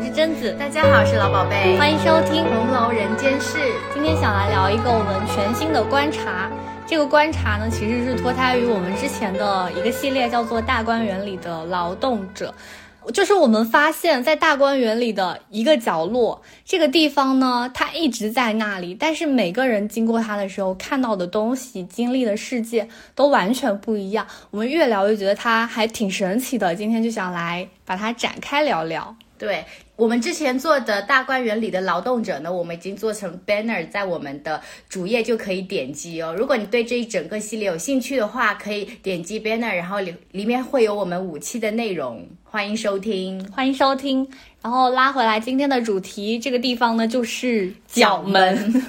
我是贞子，大家好，我是老宝贝，欢迎收听《红楼人间事》。今天想来聊一个我们全新的观察，这个观察呢，其实是脱胎于我们之前的一个系列，叫做《大观园里的劳动者》。就是我们发现，在大观园里的一个角落，这个地方呢，它一直在那里，但是每个人经过它的时候，看到的东西、经历的世界都完全不一样。我们越聊越觉得它还挺神奇的，今天就想来把它展开聊聊。对我们之前做的大观园里的劳动者呢，我们已经做成 banner，在我们的主页就可以点击哦。如果你对这一整个系列有兴趣的话，可以点击 banner，然后里里面会有我们五期的内容，欢迎收听，欢迎收听。然后拉回来今天的主题，这个地方呢就是角门。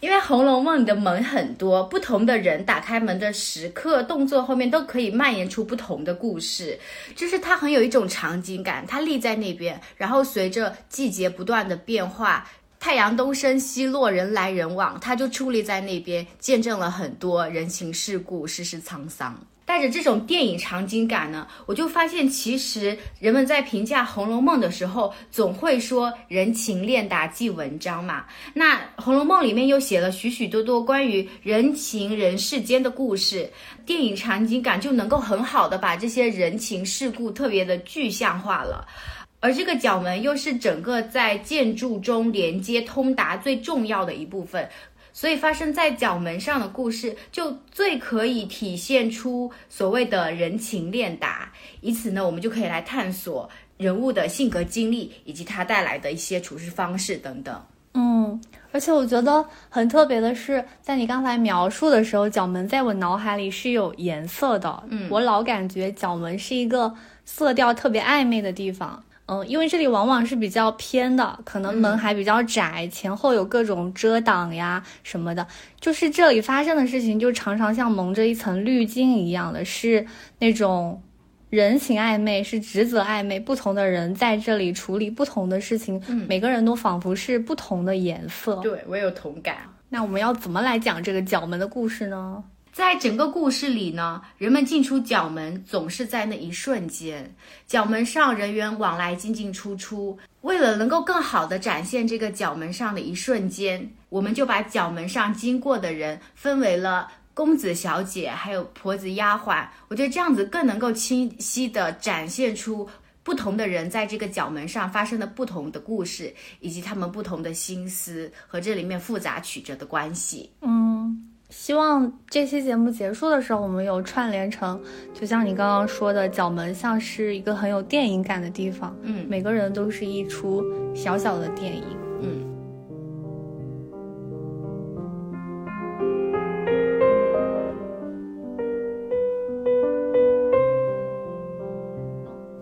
因为《红楼梦》里的门很多，不同的人打开门的时刻、动作后面都可以蔓延出不同的故事，就是它很有一种场景感。它立在那边，然后随着季节不断的变化，太阳东升西落，人来人往，它就矗立在那边，见证了很多人情世故、世事沧桑。带着这种电影场景感呢，我就发现，其实人们在评价《红楼梦》的时候，总会说人情练达即文章嘛。那《红楼梦》里面又写了许许多多关于人情人世间的故事，电影场景感就能够很好的把这些人情世故特别的具象化了。而这个角门又是整个在建筑中连接通达最重要的一部分。所以发生在角门上的故事，就最可以体现出所谓的人情练达。以此呢，我们就可以来探索人物的性格经历，以及他带来的一些处事方式等等。嗯，而且我觉得很特别的是，在你刚才描述的时候，角门在我脑海里是有颜色的。嗯，我老感觉角门是一个色调特别暧昧的地方。嗯，因为这里往往是比较偏的，可能门还比较窄，前后有各种遮挡呀什么的，就是这里发生的事情就常常像蒙着一层滤镜一样的，是那种人情暧昧，是职责暧昧，不同的人在这里处理不同的事情，每个人都仿佛是不同的颜色。对我有同感。那我们要怎么来讲这个角门的故事呢？在整个故事里呢，人们进出角门总是在那一瞬间，角门上人员往来进进出出。为了能够更好的展现这个角门上的一瞬间，我们就把角门上经过的人分为了公子小姐，还有婆子丫鬟。我觉得这样子更能够清晰的展现出不同的人在这个角门上发生的不同的故事，以及他们不同的心思和这里面复杂曲折的关系。嗯。希望这期节目结束的时候，我们有串联成，就像你刚刚说的，角门像是一个很有电影感的地方。嗯，每个人都是一出小小的电影。嗯。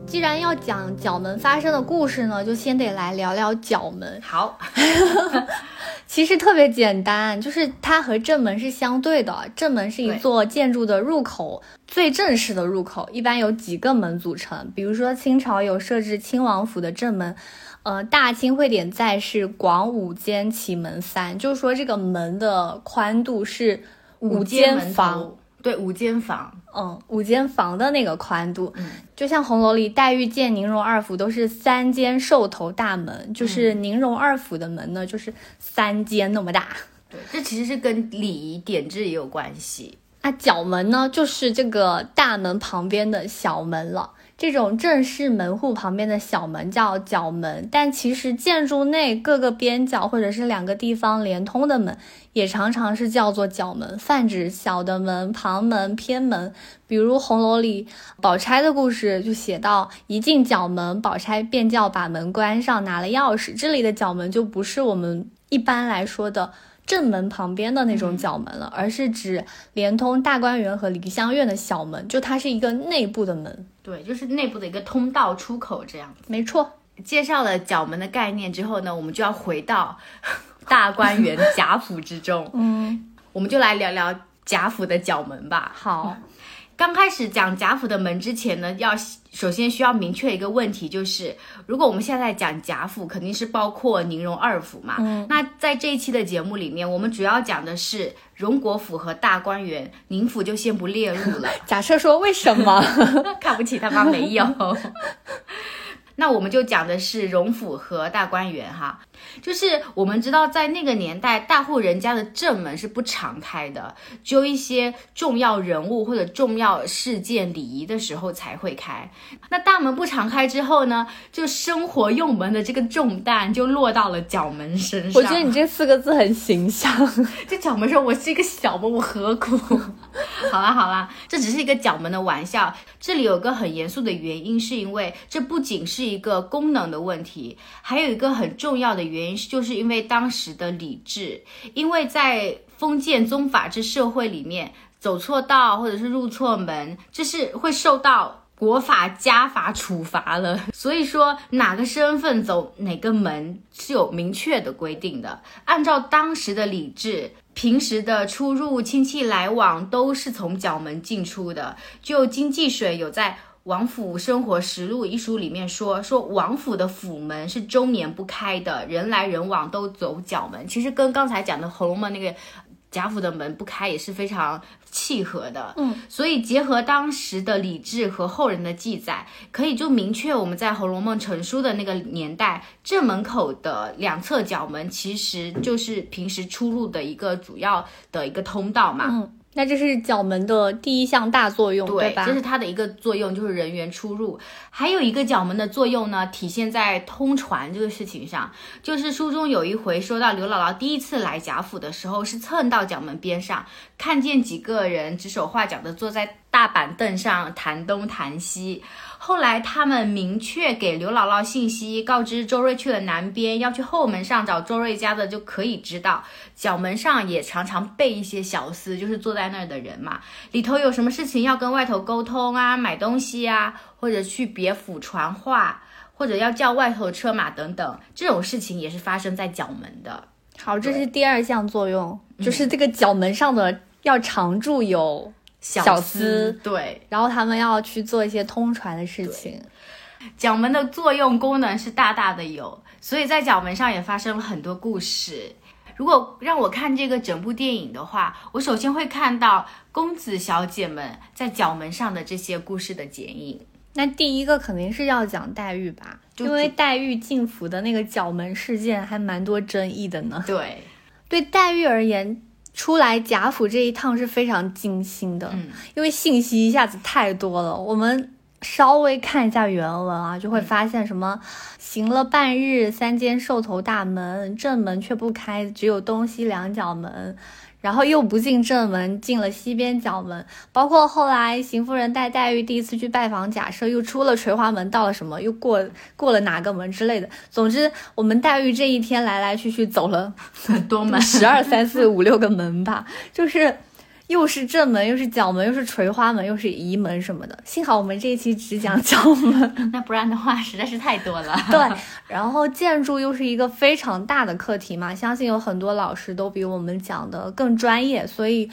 既然要讲角门发生的故事呢，就先得来聊聊角门。好。其实特别简单，就是它和正门是相对的。正门是一座建筑的入口，最正式的入口，一般有几个门组成。比如说清朝有设置亲王府的正门，呃，大清会典在是，广五间，启门三，就是说这个门的宽度是五间房。对，五间房，嗯，五间房的那个宽度，嗯，就像红楼里黛玉见宁荣二府都是三间兽头大门，就是宁荣二府的门呢，就是三间那么大。对，这其实是跟礼仪典制也有关系。那角门呢，就是这个大门旁边的小门了。这种正式门户旁边的小门叫角门，但其实建筑内各个边角或者是两个地方连通的门，也常常是叫做角门，泛指小的门、旁门、偏门。比如红楼里宝钗的故事就写到，一进角门，宝钗便叫把门关上，拿了钥匙。这里的角门就不是我们一般来说的。正门旁边的那种角门了，而是指连通大观园和梨香院的小门，就它是一个内部的门，对，就是内部的一个通道出口这样。没错，介绍了角门的概念之后呢，我们就要回到大观园贾府之中，嗯，我们就来聊聊贾府的角门吧。好。刚开始讲贾府的门之前呢，要首先需要明确一个问题，就是如果我们现在讲贾府，肯定是包括宁荣二府嘛。嗯。那在这一期的节目里面，我们主要讲的是荣国府和大观园，宁府就先不列入了。假设说为什么 看不起他吗？没有。那我们就讲的是荣府和大观园哈，就是我们知道在那个年代，大户人家的正门是不常开的，只有一些重要人物或者重要事件礼仪的时候才会开。那大门不常开之后呢，就生活用门的这个重担就落到了角门身上。我觉得你这四个字很形象。这角门说，我是一个小门，我何苦？好啦好啦，这只是一个角门的玩笑。这里有个很严肃的原因，是因为这不仅是一个功能的问题，还有一个很重要的原因，就是因为当时的礼制，因为在封建宗法制社会里面，走错道或者是入错门，这是会受到国法家法处罚了。所以说，哪个身份走哪个门是有明确的规定的，按照当时的礼制。平时的出入、亲戚来往都是从角门进出的。就经济水有在《王府生活实录》一书里面说，说王府的府门是终年不开的，人来人往都走角门。其实跟刚才讲的《红楼梦》那个。贾府的门不开也是非常契合的，嗯，所以结合当时的礼制和后人的记载，可以就明确我们在《红楼梦》成书的那个年代，正门口的两侧角门其实就是平时出入的一个主要的一个通道嘛，嗯。那这是角门的第一项大作用，对吧？这是它的一个作用，就是人员出入。还有一个角门的作用呢，体现在通传这个事情上。就是书中有一回说到，刘姥姥第一次来贾府的时候，是蹭到角门边上，看见几个人指手画脚的坐在大板凳上谈东谈西。后来他们明确给刘姥姥信息，告知周瑞去了南边，要去后门上找周瑞家的，就可以知道角门上也常常备一些小厮，就是坐在那儿的人嘛。里头有什么事情要跟外头沟通啊，买东西啊，或者去别府传话，或者要叫外头车马等等，这种事情也是发生在角门的。好，这是第二项作用，就是这个角门上的要常驻有。小厮对，然后他们要去做一些通传的事情。角门的作用功能是大大的有，所以在角门上也发生了很多故事。如果让我看这个整部电影的话，我首先会看到公子小姐们在角门上的这些故事的剪影。那第一个肯定是要讲黛玉吧，因为黛玉进府的那个角门事件还蛮多争议的呢。对，对黛玉而言。出来贾府这一趟是非常精心的，嗯，因为信息一下子太多了。我们稍微看一下原文啊，就会发现什么行了半日，三间兽头大门，正门却不开，只有东西两角门。然后又不进正门，进了西边角门。包括后来邢夫人带黛玉第一次去拜访贾赦，又出了垂花门，到了什么，又过过了哪个门之类的。总之，我们黛玉这一天来来去去走了很多门，十二三四五六个门吧，就是。又是正门，又是角门，又是垂花门，又是移门什么的。幸好我们这一期只讲角门，那不然的话实在是太多了。对，然后建筑又是一个非常大的课题嘛，相信有很多老师都比我们讲的更专业，所以，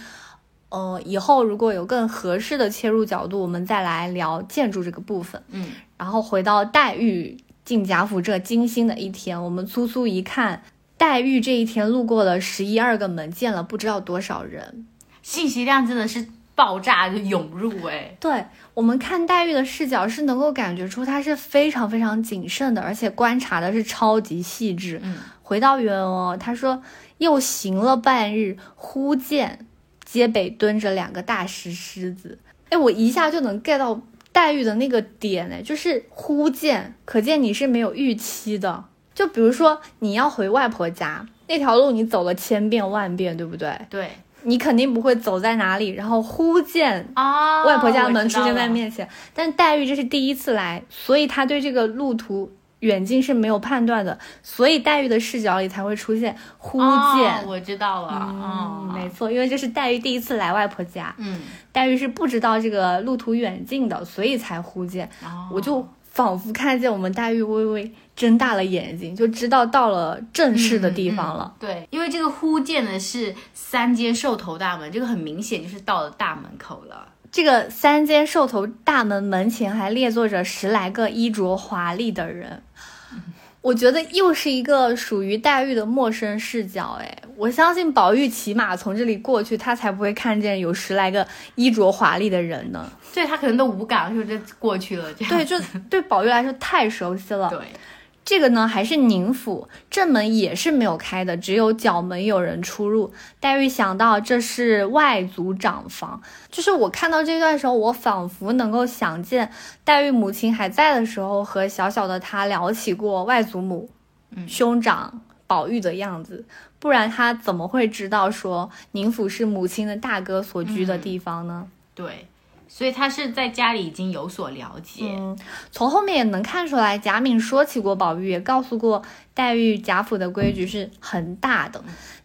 呃，以后如果有更合适的切入角度，我们再来聊建筑这个部分。嗯，然后回到黛玉进贾府这精心的一天，我们粗粗一看，黛玉这一天路过了十一二个门，见了不知道多少人。信息量真的是爆炸就涌入哎，对我们看黛玉的视角是能够感觉出她是非常非常谨慎的，而且观察的是超级细致。嗯，回到原文哦，他说又行了半日，忽见街北蹲着两个大石狮子。哎，我一下就能 get 到黛玉的那个点哎，就是忽见，可见你是没有预期的。就比如说你要回外婆家那条路，你走了千遍万遍，对不对？对。你肯定不会走在哪里，然后忽见啊外婆家门出现在面前。但黛玉这是第一次来，所以她对这个路途远近是没有判断的，所以黛玉的视角里才会出现忽见。我知道了，嗯，没错，因为这是黛玉第一次来外婆家，嗯，黛玉是不知道这个路途远近的，所以才忽见。我就仿佛看见我们黛玉微微。睁大了眼睛，就知道到了正式的地方了。对，因为这个忽见的是三间兽头大门，这个很明显就是到了大门口了。这个三间兽头大门门前还列坐着十来个衣着华丽的人。我觉得又是一个属于黛玉的陌生视角，哎，我相信宝玉骑马从这里过去，他才不会看见有十来个衣着华丽的人呢。对他可能都无感，就这过去了。这样对，就对宝玉来说太熟悉了。对，这个呢还是宁府正门也是没有开的，只有角门有人出入。黛玉想到这是外祖长房，就是我看到这段时候，我仿佛能够想见黛玉母亲还在的时候，和小小的她聊起过外祖母、兄长宝玉的样子，不然她怎么会知道说宁府是母亲的大哥所居的地方呢？对。所以他是在家里已经有所了解，嗯，从后面也能看出来，贾敏说起过宝玉，也告诉过黛玉，贾府的规矩是很大的。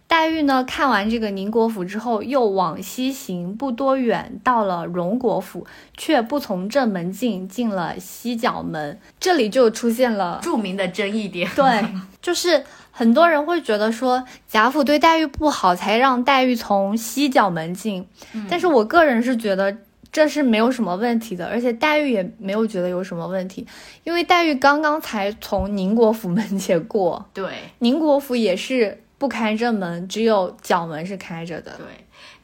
黛玉呢，看完这个宁国府之后，又往西行，不多远，到了荣国府，却不从正门进，进了西角门，这里就出现了著名的争议点。对，就是很多人会觉得说贾府对黛玉不好，才让黛玉从西角门进，但是我个人是觉得。这是没有什么问题的，而且黛玉也没有觉得有什么问题，因为黛玉刚刚才从宁国府门前过，对，宁国府也是不开正门，只有角门是开着的，对。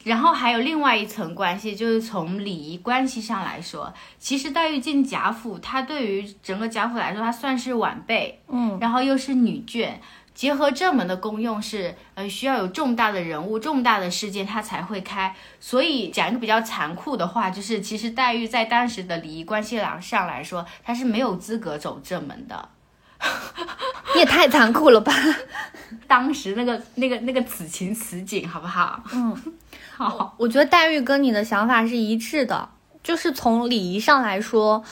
然后还有另外一层关系，就是从礼仪关系上来说，其实黛玉进贾府，她对于整个贾府来说，她算是晚辈，嗯，然后又是女眷。结合正门的功用是，呃，需要有重大的人物、重大的事件，它才会开。所以讲一个比较残酷的话，就是其实黛玉在当时的礼仪关系上来说，她是没有资格走正门的。你也太残酷了吧！当时那个、那个、那个此情此景，好不好？嗯，好。我觉得黛玉跟你的想法是一致的，就是从礼仪上来说。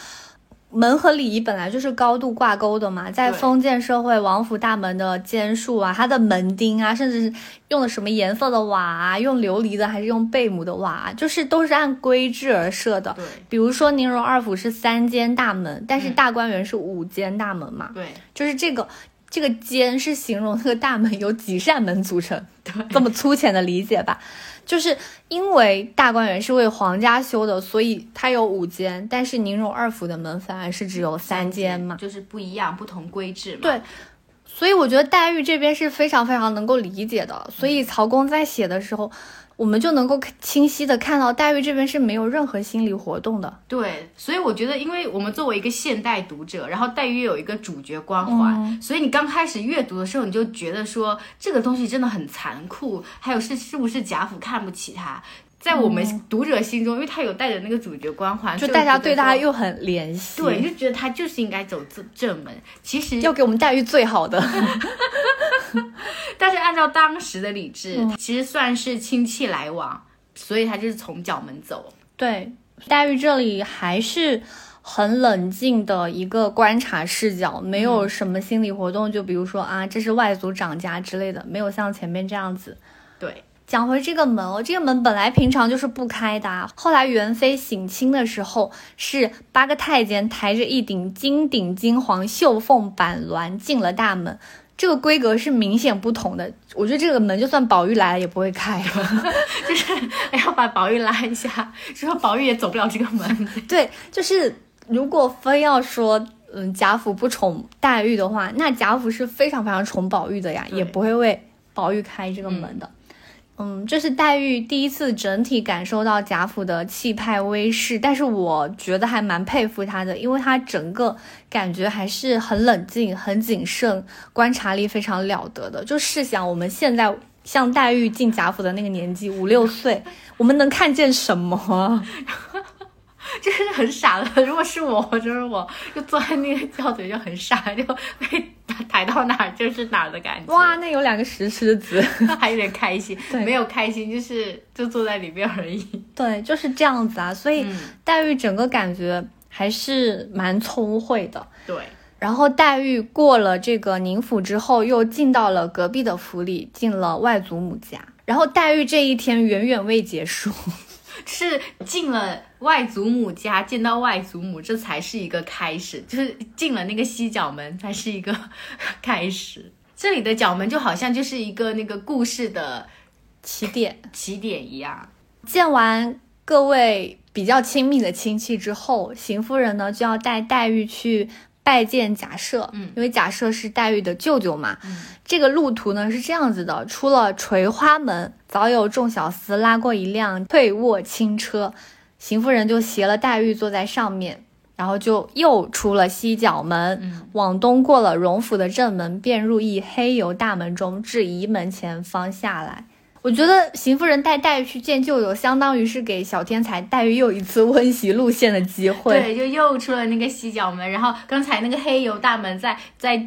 门和礼仪本来就是高度挂钩的嘛，在封建社会，王府大门的间数啊，它的门钉啊，甚至是用的什么颜色的瓦啊，用琉璃的还是用贝母的瓦，就是都是按规制而设的。对，比如说宁荣二府是三间大门，但是大观园是五间大门嘛。对，就是这个这个间是形容那个大门由几扇门组成，这么粗浅的理解吧。就是因为大观园是为皇家修的，所以它有五间，但是宁荣二府的门反而是只有三间嘛，就是不一样，不同规制嘛。对，所以我觉得黛玉这边是非常非常能够理解的，所以曹公在写的时候。我们就能够清晰的看到黛玉这边是没有任何心理活动的。对，所以我觉得，因为我们作为一个现代读者，然后黛玉有一个主角光环，所以你刚开始阅读的时候，你就觉得说这个东西真的很残酷，还有是是不是贾府看不起他？在我们读者心中，因为他有带着那个主角光环，就大家对他又很怜惜，对，就觉得他就是应该走正正门。其实要给我们黛玉最好的，但是按照当时的理智，其实算是亲戚来往，所以他就是从角门走。对，黛玉这里还是很冷静的一个观察视角，没有什么心理活动，就比如说啊，这是外族长家之类的，没有像前面这样子。对。讲回这个门哦，这个门本来平常就是不开的，后来元妃省亲的时候，是八个太监抬着一顶金顶金黄绣凤板鸾进了大门，这个规格是明显不同的。我觉得这个门就算宝玉来了也不会开，就是要把宝玉拉一下，说宝玉也走不了这个门。对，就是如果非要说，嗯，贾府不宠黛玉的话，那贾府是非常非常宠宝玉的呀，也不会为宝玉开这个门的。嗯，嗯这是黛玉第一次整体感受到贾府的气派威势，但是我觉得还蛮佩服她的，因为她整个感觉还是很冷静、很谨慎，观察力非常了得的。就试想我们现在像黛玉进贾府的那个年纪，五六岁，我们能看见什么？就是很傻的。如果是我，就是我就坐在那个轿子就很傻，就被 抬到哪儿就是哪儿的感觉。哇，那有两个石狮子，还有点开心。没有开心，就是就坐在里面而已。对，就是这样子啊。所以黛玉整个感觉还是蛮聪慧的。对。然后黛玉过了这个宁府之后，又进到了隔壁的府里，进了外祖母家。然后黛玉这一天远远未结束。是进了外祖母家，见到外祖母，这才是一个开始。就是进了那个西角门，才是一个 开始。这里的角门就好像就是一个那个故事的起点，起点一样。见完各位比较亲密的亲戚之后，邢夫人呢就要带黛玉去拜见贾赦，嗯因为贾赦是黛玉的舅舅嘛。嗯这个路途呢是这样子的：出了垂花门，早有众小厮拉过一辆翠卧轻车，邢夫人就携了黛玉坐在上面，然后就又出了西角门，嗯往东过了荣府的正门，便入一黑油大门中，至仪门前方下来。我觉得邢夫人带黛玉去见舅舅，相当于是给小天才黛玉又一次温习路线的机会。对，就又出了那个西角门，然后刚才那个黑油大门在在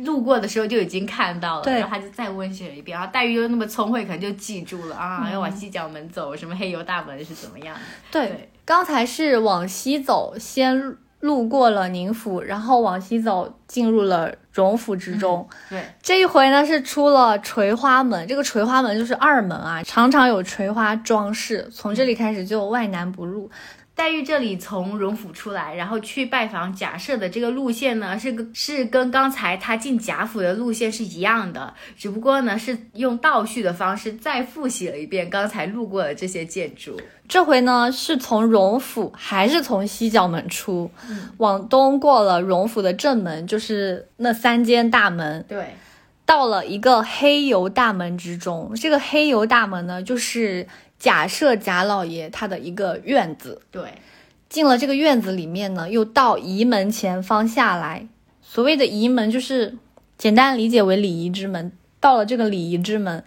路过的时候就已经看到了，然后他就再温习了一遍，然后黛玉又那么聪慧，可能就记住了啊，嗯要往西角门走，什么黑油大门是怎么样的？对对刚才是往西走，先路过了宁府，然后往西走进入了荣府之中。对，这一回呢是出了垂花门，这个垂花门就是二门啊，常常有垂花装饰，从这里开始就外男不入。黛玉这里从荣府出来，然后去拜访贾赦的这个路线呢，是跟是跟刚才她进贾府的路线是一样的，只不过呢是用倒叙的方式再复习了一遍刚才路过的这些建筑。这回呢是从荣府还是从西角门出，往东过了荣府的正门，就是那三间大门，对，到了一个黑油大门之中。这个黑油大门呢，就是贾赦贾老爷他的一个院子。对，进了这个院子里面呢，又到仪门前方下来。所谓的仪门，就是简单理解为礼仪之门。到了这个礼仪之门，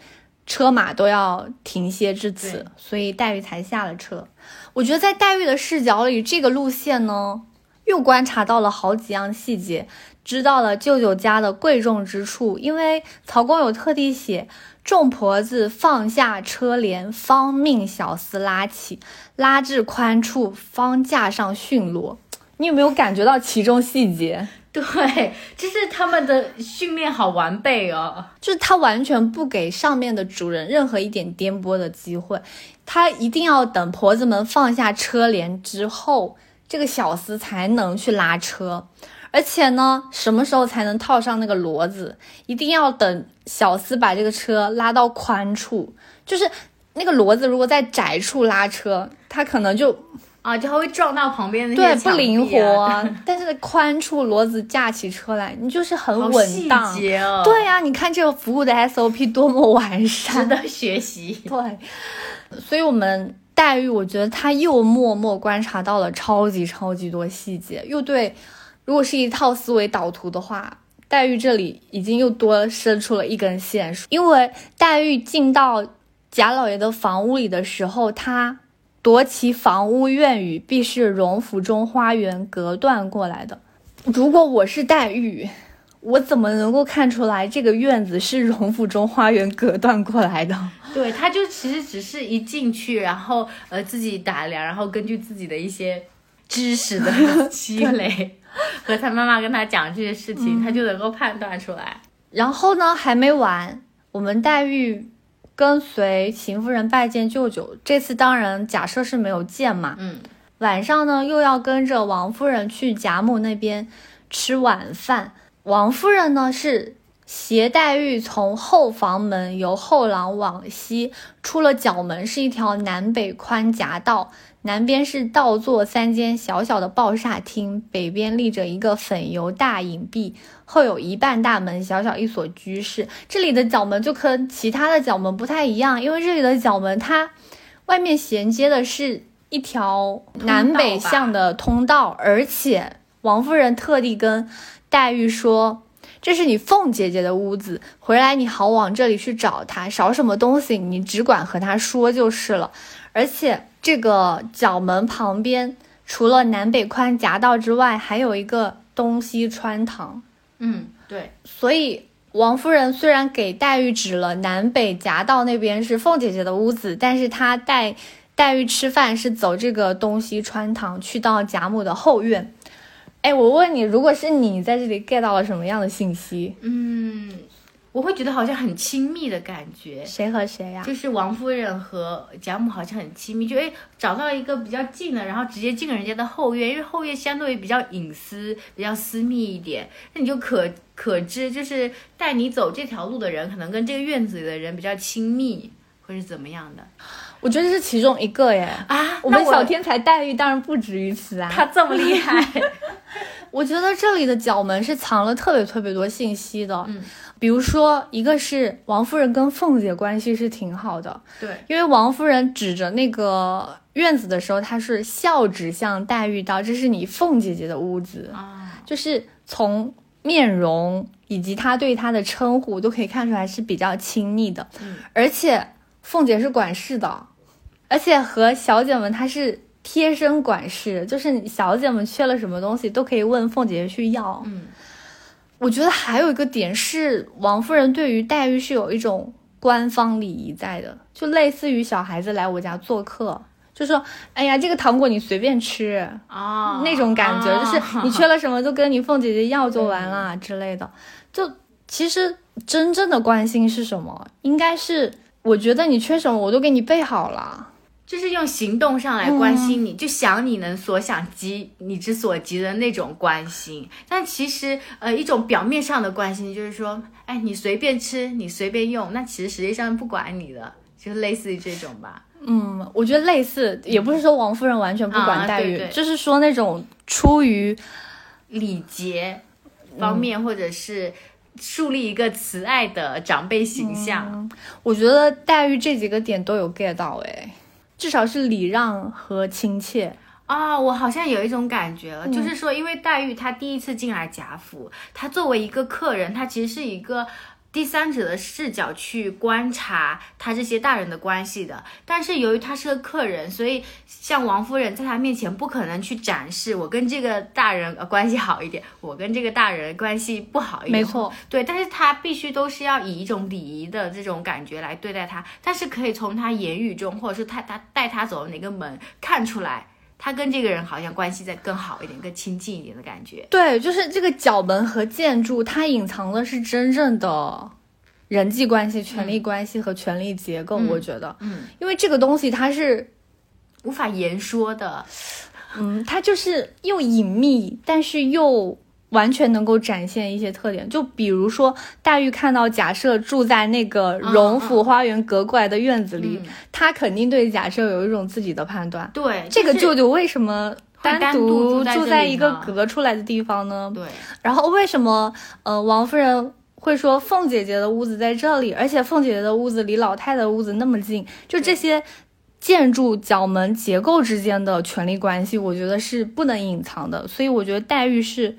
车马都要停歇至此，所以黛玉才下了车。我觉得在黛玉的视角里，这个路线呢，又观察到了好几样细节，知道了舅舅家的贵重之处。因为曹公有特地写，众婆子放下车帘，方命小厮拉起，拉至宽处，方架上驯骡。你有没有感觉到其中细节？对，就是他们的训练好完备哦。就是他完全不给上面的主人任何一点颠簸的机会，他一定要等婆子们放下车帘之后，这个小厮才能去拉车。而且呢，什么时候才能套上那个骡子？一定要等小厮把这个车拉到宽处，就是那个骡子如果在窄处拉车，它可能就啊，就还会撞到旁边的那对不灵活啊，啊。但是宽处骡子架起车来，你就是很好稳细当。节哦，对呀、你看这个服务的 SOP 多么完善值。得学习。对，所以我们黛玉，我觉得他又默默观察到了超级超级多细节，又对，如果是一套思维导图的话，黛玉这里已经又多伸出了一根线，因为黛玉进到贾老爷的房屋里的时候，她夺其房屋院宇，必是荣府中花园隔断过来的。如果我是黛玉，我怎么能够看出来这个院子是荣府中花园隔断过来的？对，他就其实只是一进去，然后呃自己打量，然后根据自己的一些知识的积累，和他妈妈跟他讲这些事情，他就能够判断出来。然后呢，还没完，我们黛玉跟随邢夫人拜见舅舅。这次当然假设是没有见嘛，嗯，晚上呢又要跟着王夫人去贾母那边吃晚饭。王夫人呢是携黛玉从后房门由后廊往西，出了角门是一条南北宽夹道，南边是倒座三间小小的抱厦厅，北边立着一个粉油大影壁，后有一半大门，小小一所居室。这里的角门就跟其他的角门不太一样，因为这里的角门它外面衔接的是一条南北向的通道，而且王夫人特地跟黛玉说。这是你凤姐姐的屋子，回来你好往这里去找她，少什么东西你只管和她说就是了。而且这个角门旁边，除了南北宽夹道之外，还有一个东西穿堂。嗯，对，所以王夫人虽然给黛玉指了南北夹道那边是凤姐姐的屋子，但是她带黛玉吃饭是走这个东西穿堂去到贾母的后院。哎，我问你，如果是你你在这里 get 到了什么样的信息？嗯，我会觉得好像很亲密的感觉。谁和谁呀、就是王夫人和贾母好像很亲密，就哎找到一个比较近的，然后直接进了人家的后院，因为后院相对于比较隐私、比较私密一点，那你就可可知，就是带你走这条路的人，可能跟这个院子里的人比较亲密，或是怎么样的我觉得这是其中一个耶。啊？我们小天才黛玉当然不止于此啊。他这么厉害，我觉得这里的角门是藏了特别特别多信息的。嗯，比如说，一个是王夫人跟凤姐关系是挺好的，对，因为王夫人指着那个院子的时候，她是笑指向黛玉道：“这是你凤姐姐的屋子。”啊，就是从面容以及她对她的称呼都可以看出来是比较亲昵的。嗯，而且凤姐是管事的，而且和小姐们她是贴身管事，就是小姐们缺了什么东西都可以问凤姐姐去要。嗯，我觉得还有一个点是，王夫人对于黛玉是有一种官方礼仪在的，就类似于小孩子来我家做客，就说：“哎呀，这个糖果你随便吃。”哦，那种感觉，哦就是你缺了什么就跟你凤姐姐要就完了之类的。就其实真正的关心是什么？应该是我觉得你缺什么我都给你备好了。就是用行动上来关嗯心你，就想你能所想及你之所及的那种关心。但其实，呃，一种表面上的关心就是说，哎，你随便吃，你随便用，那其实实际上不管你的，就是类似于这种吧。嗯，我觉得类似，也不是说王夫人完全不管啊黛玉，对对就是说那种出于礼节方面，或者是树立一个慈爱的长辈形象。我觉得黛玉这几个点都有 get 到，哎，至少是礼让和亲切。啊、我好像有一种感觉嗯了，就是说，因为黛玉她第一次进来贾府，她作为一个客人，她其实是一个第三者的视角去观察他这些大人的关系的。但是由于他是个客人，所以像王夫人在他面前不可能去展示我跟这个大人呃关系好一点，我跟这个大人关系不好一点。没错，对，但是他必须都是要以一种礼仪的这种感觉来对待他，但是可以从他言语中，或者是他他带他走的哪个门看出来，他跟这个人好像关系再更好一点，更亲近一点的感觉。对，就是这个角门和建筑，它隐藏的是真正的人际关系、权力关系和权力结构。我觉得，嗯，因为这个东西它是，无法言说的。嗯，它就是又隐秘，但是又完全能够展现一些特点。就比如说，黛玉看到贾赦住在那个荣府花园隔过来的院子里，嗯她肯定对贾赦有一种自己的判断。对，这个舅舅为什么单独独住在一个隔出来的地方呢？对，然后为什么呃王夫人会说凤姐姐的屋子在这里，而且凤姐姐的屋子离老太太的屋子那么近？就这些建筑角门结构之间的权力关系，我觉得是不能隐藏的。所以我觉得黛玉是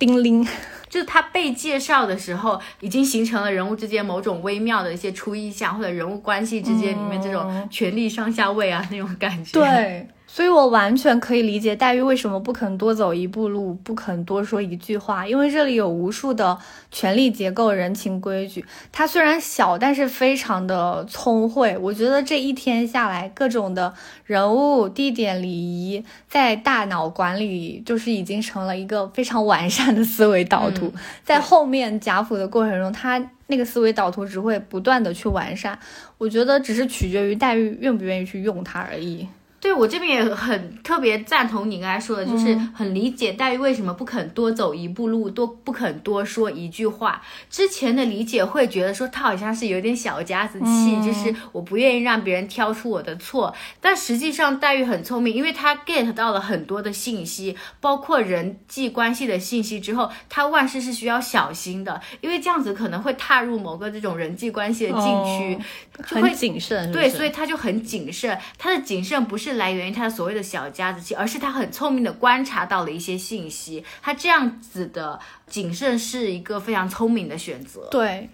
丁玲，就是他被介绍的时候，已经形成了人物之间某种微妙的一些初意象，或者人物关系之间里面这种权力上下位啊、那种感觉。，对。所以，我完全可以理解黛玉为什么不肯多走一步路，不肯多说一句话，因为这里有无数的权力结构、人情规矩。她虽然小，但是非常的聪慧。我觉得这一天下来，各种的人物、地点、礼仪，在大脑管理，就是已经成了一个非常完善的思维导图。在后面贾府的过程中，她那个思维导图只会不断的去完善。我觉得只是取决于黛玉愿不愿意去用它而已。对我这边也很特别赞同你刚才说的，就是很理解黛玉为什么不肯多走一步路，多不肯多说一句话。之前的理解会觉得说她好像是有点小家子气，嗯就是我不愿意让别人挑出我的错。但实际上黛玉很聪明，因为她 get 到了很多的信息，包括人际关系的信息之后，她万事是需要小心的，因为这样子可能会踏入某个这种人际关系的禁区。哦就会很谨慎，对，所以她就很谨慎。她的谨慎不是来源于他所谓的小家子气，而是他很聪明的观察到了一些信息。他这样子的谨慎是一个非常聪明的选择。对。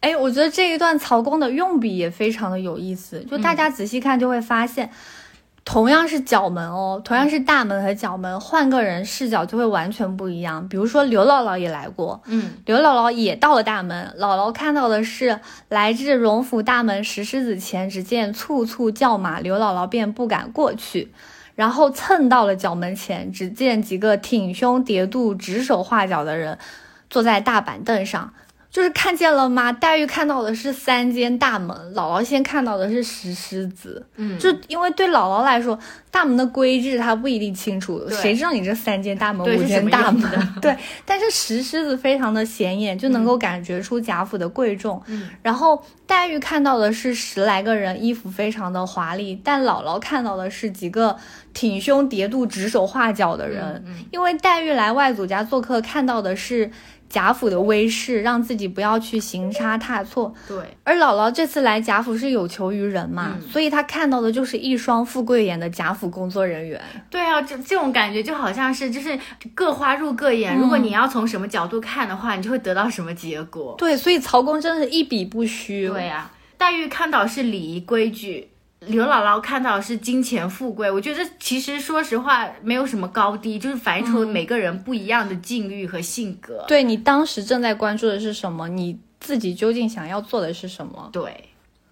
哎，我觉得这一段曹公的用笔也非常的有意思，就大家仔细看就会发现，同样是角门哦，同样是大门和角门，换个人视角就会完全不一样。比如说刘姥姥也来过，嗯，刘姥姥也到了大门，姥姥看到的是来至荣府大门石狮子前，只见簇簇叫马，刘姥姥便不敢过去。然后蹭到了角门前，只见几个挺胸叠肚、指手画脚的人坐在大板凳上。就是看见了吗？黛玉看到的是三间大门，姥姥先看到的是石狮子。嗯，就因为对姥姥来说，大门的规制她不一定清楚，谁知道你这三间大门、五间大门？对，但是石狮子非常的显眼，就能够感觉出贾府的贵重。嗯，然后黛玉看到的是十来个人，衣服非常的华丽，但姥姥看到的是几个挺胸叠肚、指手画脚的人。嗯因为黛玉来外祖家做客，看到的是贾府的威势，让自己不要去行差踏错。对，而姥姥这次来贾府是有求于人嘛，嗯所以她看到的就是一双富贵眼的贾府工作人员。对啊，这这种感觉就好像是就是各花入各眼，嗯如果你要从什么角度看的话，你就会得到什么结果。对，所以曹公真的是一笔不虚。对啊，黛玉看到是礼仪规矩。刘姥姥看到的是金钱富贵，我觉得其实说实话没有什么高低，就是反映出嗯每个人不一样的境遇和性格。对你当时正在关注的是什么？你自己究竟想要做的是什么？对，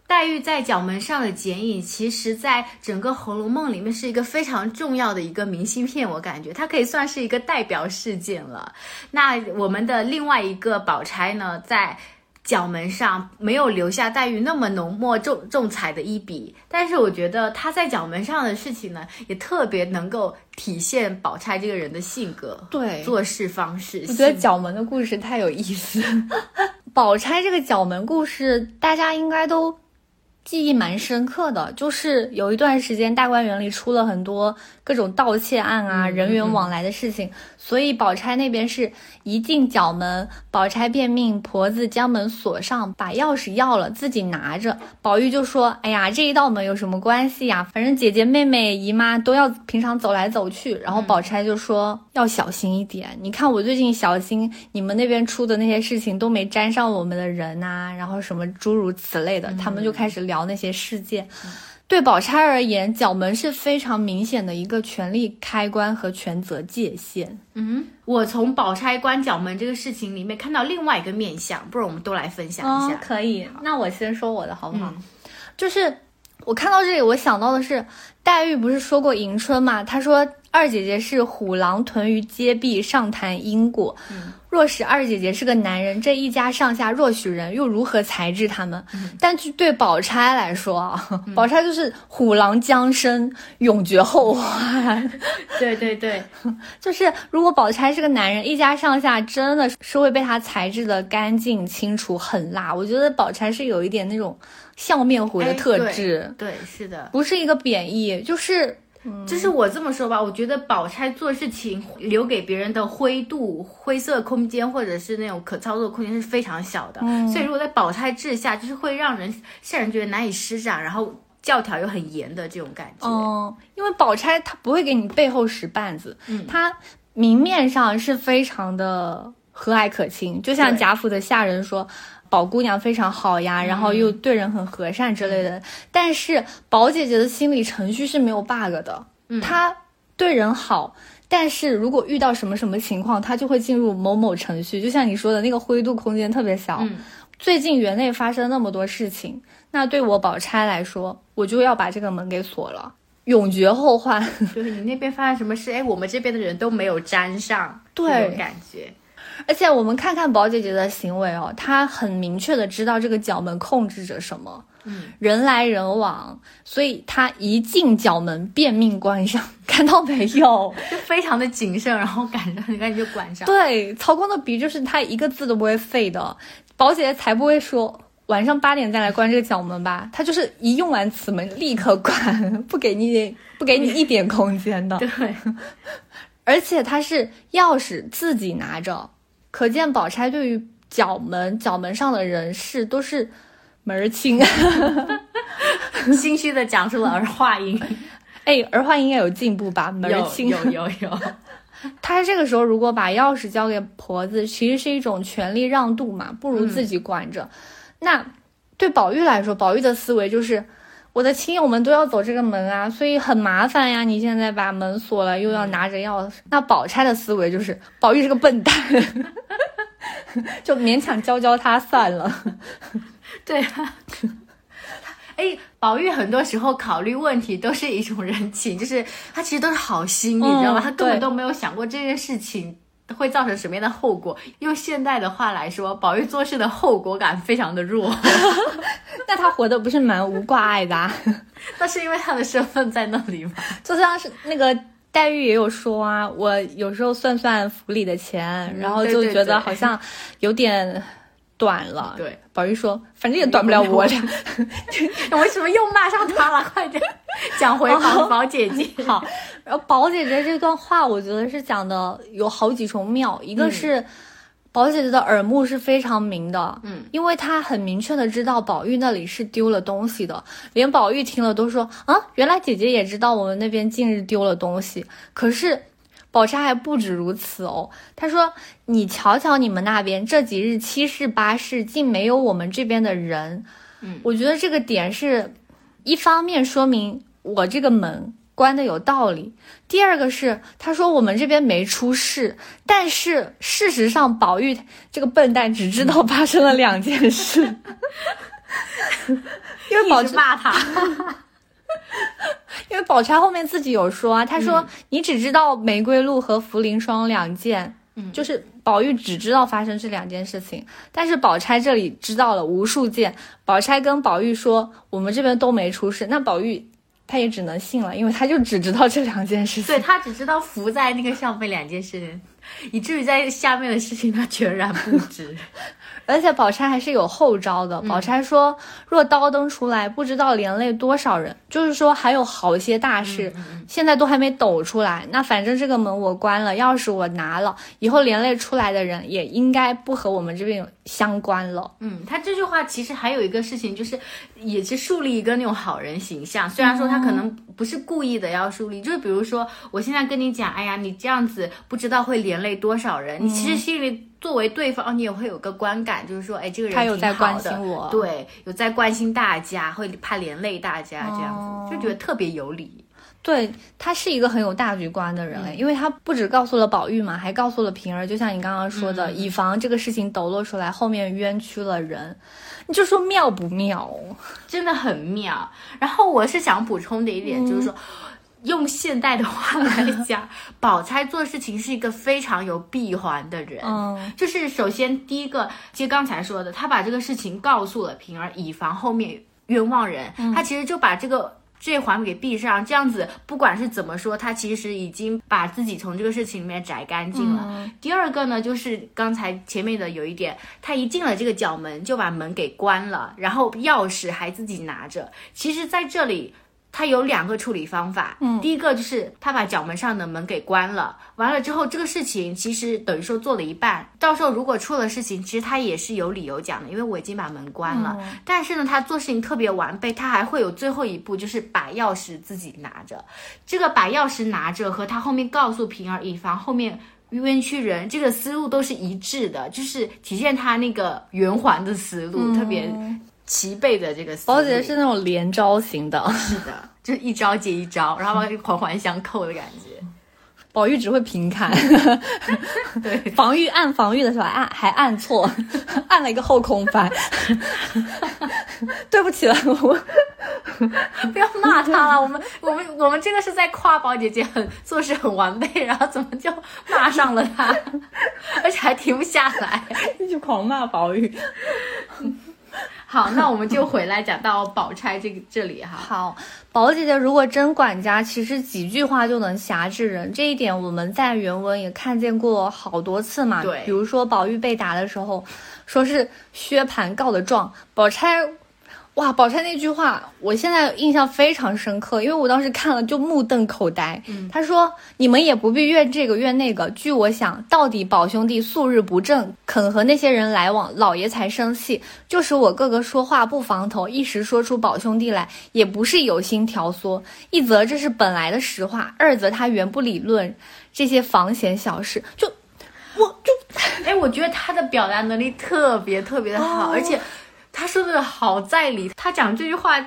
黛玉在角门上的剪影，其实在整个《红楼梦》里面是一个非常重要的一个明信片，我感觉它可以算是一个代表事件了。那我们的另外一个宝钗呢，在角门上没有留下黛玉那么浓墨重重彩的一笔，但是我觉得她在角门上的事情呢，也特别能够体现宝钗这个人的性格、对做事方式。我觉得角门的故事太有意思。宝钗这个角门故事，大家应该都记忆蛮深刻的。就是有一段时间，大观园里出了很多各种盗窃案啊、嗯人员往来的事情，所以宝钗那边是一进角门，宝钗便命婆子将门锁上，把钥匙要了，自己拿着。宝玉就说：“哎呀，这一道门有什么关系呀？反正姐姐、妹妹、姨妈都要平常走来走去。”然后宝钗就说：“要小心一点，你看我最近小心，你们那边出的那些事情都没沾上我们的人呐、然后什么诸如此类的，他们就开始聊那些事件。对宝钗而言，角门是非常明显的一个权力开关和权责界限。嗯，我从宝钗关角门这个事情里面看到另外一个面相，不如我们都来分享一下。哦可以。那我先说我的好不好？嗯就是我看到这里，我想到的是，黛玉不是说过迎春嘛？她说二姐姐是虎狼屯于阶壁，上谈因果。嗯若是二姐姐是个男人，这一家上下若许人，又如何裁制他们？但就对宝钗来说啊，宝钗就是虎狼将生，永绝后患。对对对，就是如果宝钗是个男人，一家上下真的是会被他裁制的干净清楚、狠辣。我觉得宝钗是有一点那种笑面虎的哎特对质，对，是的。不是一个贬义，就是就是我这么说吧，我觉得宝钗做事情留给别人的灰度、灰色空间，或者是那种可操作空间是非常小的。所以如果在宝钗治下，就是会让人下人觉得难以施展，然后教条又很严的这种感觉。嗯，因为宝钗她不会给你背后使绊子，嗯她明面上是非常的和蔼可亲，就像贾府的下人说。宝姑娘非常好呀，然后又对人很和善之类的，但是宝姐姐的心理程序是没有 bug 的，嗯。她对人好，但是如果遇到什么什么情况，她就会进入某某程序，就像你说的那个灰度空间特别小。嗯。最近园内发生那么多事情，那对我宝钗来说，我就要把这个门给锁了，永绝后患。就是你那边发生什么事，哎，我们这边的人都没有沾上，对。感觉。而且我们看看宝姐姐的行为哦，她很明确的知道这个角门控制着什么，嗯，人来人往，所以她一进角门便命关上，看到没有？就非常的谨慎，然后赶上你赶紧就关上。对，曹公的笔就是他一个字都不会废的，宝姐姐才不会说晚上八点再来关这个角门吧，她就是一用完此门立刻关，不给你不给你一点空间的，对，而且她是钥匙自己拿着，可见宝钗对于角门角门上的人事都是门儿清。心虚的讲出了儿化音，哎，儿化应该有进步吧？门儿有清。有有有，他这个时候如果把钥匙交给婆子，其实是一种权力让渡嘛，不如自己管着。那对宝玉来说，宝玉的思维就是。我的亲友们都要走这个门啊，所以很麻烦呀。你现在把门锁了，又要拿着钥匙。那宝钗的思维就是，宝玉是个笨蛋，就勉强教教他算了。对啊。哎，宝玉很多时候考虑问题都是一种人情，就是他其实都是好心，你知道吗？嗯他根本都没有想过这件事情会造成什么样的后果。用现代的话来说，宝玉做事的后果感非常的弱。那他活的不是蛮无挂碍的？那是因为他的身份在那里吗？就像是那个黛玉也有说啊，我有时候算算府里的钱，然后就觉得好像有点短了。对，宝玉说，反正也短不了我俩。为什么又骂上他了？快点讲回宝宝姐姐。好，然后宝姐姐这段话，我觉得是讲的有好几重妙，一个是。宝姐姐的耳目是非常明的，嗯，因为她很明确的知道宝玉那里是丢了东西的，连宝玉听了都说啊，原来姐姐也知道我们那边近日丢了东西。可是，宝钗还不止如此哦，她说你瞧瞧你们那边这几日七事八事，竟没有我们这边的人，嗯，我觉得这个点是一方面说明我这个门。关的有道理。第二个是，他说我们这边没出事，但是事实上，宝玉这个笨蛋只知道发生了两件事。因为宝钗骂他，因为宝钗后面自己有说啊，她说你只知道玫瑰露和茯苓霜两件，嗯，就是宝玉只知道发生这两件事情，但是宝钗这里知道了无数件。宝钗跟宝玉说，我们这边都没出事，那宝玉。他也只能信了，因为他就只知道这两件事情。对他只知道伏在那个上面两件事情，以至于在下面的事情他全然不知。而且宝钗还是有后招的。宝钗说：“若刀灯出来，不知道连累多少人。”就是说还有好些大事，现在都还没抖出来。那反正这个门我关了，钥匙我拿了，以后连累出来的人也应该不和我们这边相关了。嗯，他这句话其实还有一个事情，就是也是树立一个那种好人形象。虽然说他可能不是故意的要树立，就是比如说我现在跟你讲，哎呀，你这样子不知道会连累多少人，你其实心里。作为对方，你也会有个观感，就是说，哎，这个人他有在关心我，对，有在关心大家，会怕连累大家，这样子就觉得特别有理。对他是一个很有大局观的人，因为他不止告诉了宝玉嘛，还告诉了平儿，就像你刚刚说的，以防这个事情抖落出来，后面冤屈了人，你就说妙不妙？真的很妙。然后我是想补充的一点就是说。用现代的话来讲，宝钗做事情是一个非常有闭环的人。嗯，就是首先第一个，接刚才说的，他把这个事情告诉了平儿，以防后面冤枉人。他其实就把这个这环给闭上，这样子不管是怎么说，他其实已经把自己从这个事情里面摘干净了。第二个呢，就是刚才前面的有一点，他一进了这个角门就把门给关了，然后钥匙还自己拿着。其实在这里。他有两个处理方法，嗯，第一个就是他把角门上的门给关了，完了之后这个事情其实等于说做了一半，到时候如果出了事情，其实他也是有理由讲的，因为我已经把门关了。但是呢，他做事情特别完备，他还会有最后一步，就是把钥匙自己拿着。这个把钥匙拿着和他后面告诉平儿，以防后面冤屈人，这个思路都是一致的，就是体现他那个圆环的思路，特别。齐备的这个，宝姐是那种连招型的，是的，就是一招接一招，然后环环相扣的感觉。宝玉只会平砍，对，防御按防御的时候按还按错，按了一个后空翻。对不起了，我不要骂他了。我们我们我们真的是在夸宝姐姐很做事很完备，然后怎么就骂上了他，而且还停不下来，一直狂骂宝玉。好，那我们就回来讲到宝钗这个这里哈。好，宝姐姐如果真管家，其实几句话就能辖制人，这一点我们在原文也看见过好多次嘛。对，比如说宝玉被打的时候，说是薛蟠告的状，宝钗。哇，宝钗那句话，我现在印象非常深刻，因为我当时看了就目瞪口呆。嗯，他说：“你们也不必怨这个怨那个，据我想，到底宝兄弟素日不正，肯和那些人来往，老爷才生气。就是我哥哥说话不防头，一时说出宝兄弟来，也不是有心挑唆。一则这是本来的实话，二则他原不理论这些房闲小事。就，我就，哎，我觉得他的表达能力特别特别的好，而且。”他说的好在理，他讲这句话，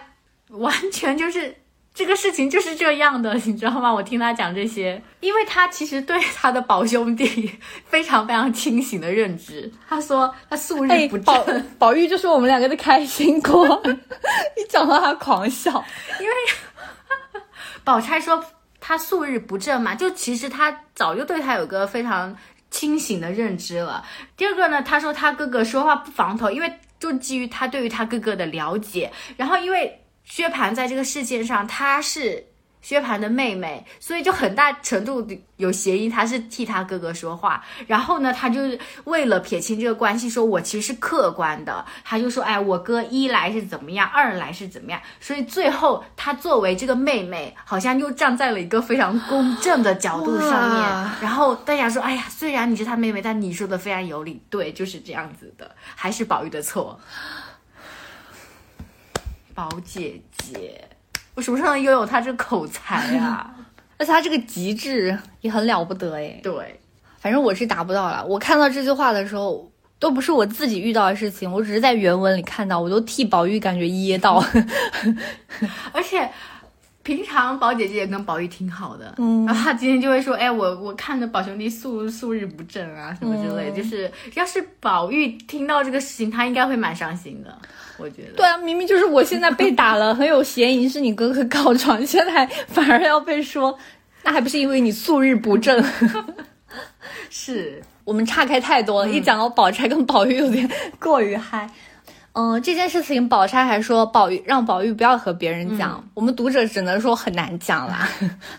完全就是这个事情就是这样的，你知道吗？我听他讲这些，因为他其实对他的宝兄弟非常非常清醒的认知。他说他素日不正，宝玉就是我们两个的开心果，一讲到他狂笑，因为宝钗说他素日不正嘛，就其实他早就对他有个非常。清醒的认知了。第二个呢，他说他哥哥说话不防头，因为就基于他对于他哥哥的了解，然后因为薛蟠在这个事件上他是。薛蟠的妹妹，所以就很大程度有嫌疑，他是替他哥哥说话。然后呢，他就为了撇清这个关系，说我其实是客观的。他就说，哎，我哥一来是怎么样，二来是怎么样。所以最后他作为这个妹妹，好像又站在了一个非常公正的角度上面。然后大家说，哎呀，虽然你是他妹妹，但你说的非常有理。对，就是这样子的，还是宝玉的错。宝姐姐。我什么时候能拥有他这个口才呀？而且他这个极致也很了不得哎。对，反正我是达不到了。我看到这句话的时候，都不是我自己遇到的事情，我只是在原文里看到，我都替宝玉感觉噎到。而且平常宝姐姐也跟宝玉挺好的，嗯，然后她今天就会说：“哎，我我看着宝兄弟素素日不正啊，什么之类。”就是要是宝玉听到这个事情，他应该会蛮伤心的。我觉得对啊，明明就是我现在被打了，很有嫌疑是你哥哥告状，现在反而要被说，那还不是因为你素日不正？是我们岔开太多了，一讲到宝钗跟宝玉有点过于嗨。嗯，这件事情宝钗还说宝玉让宝玉不要和别人讲，我们读者只能说很难讲啦。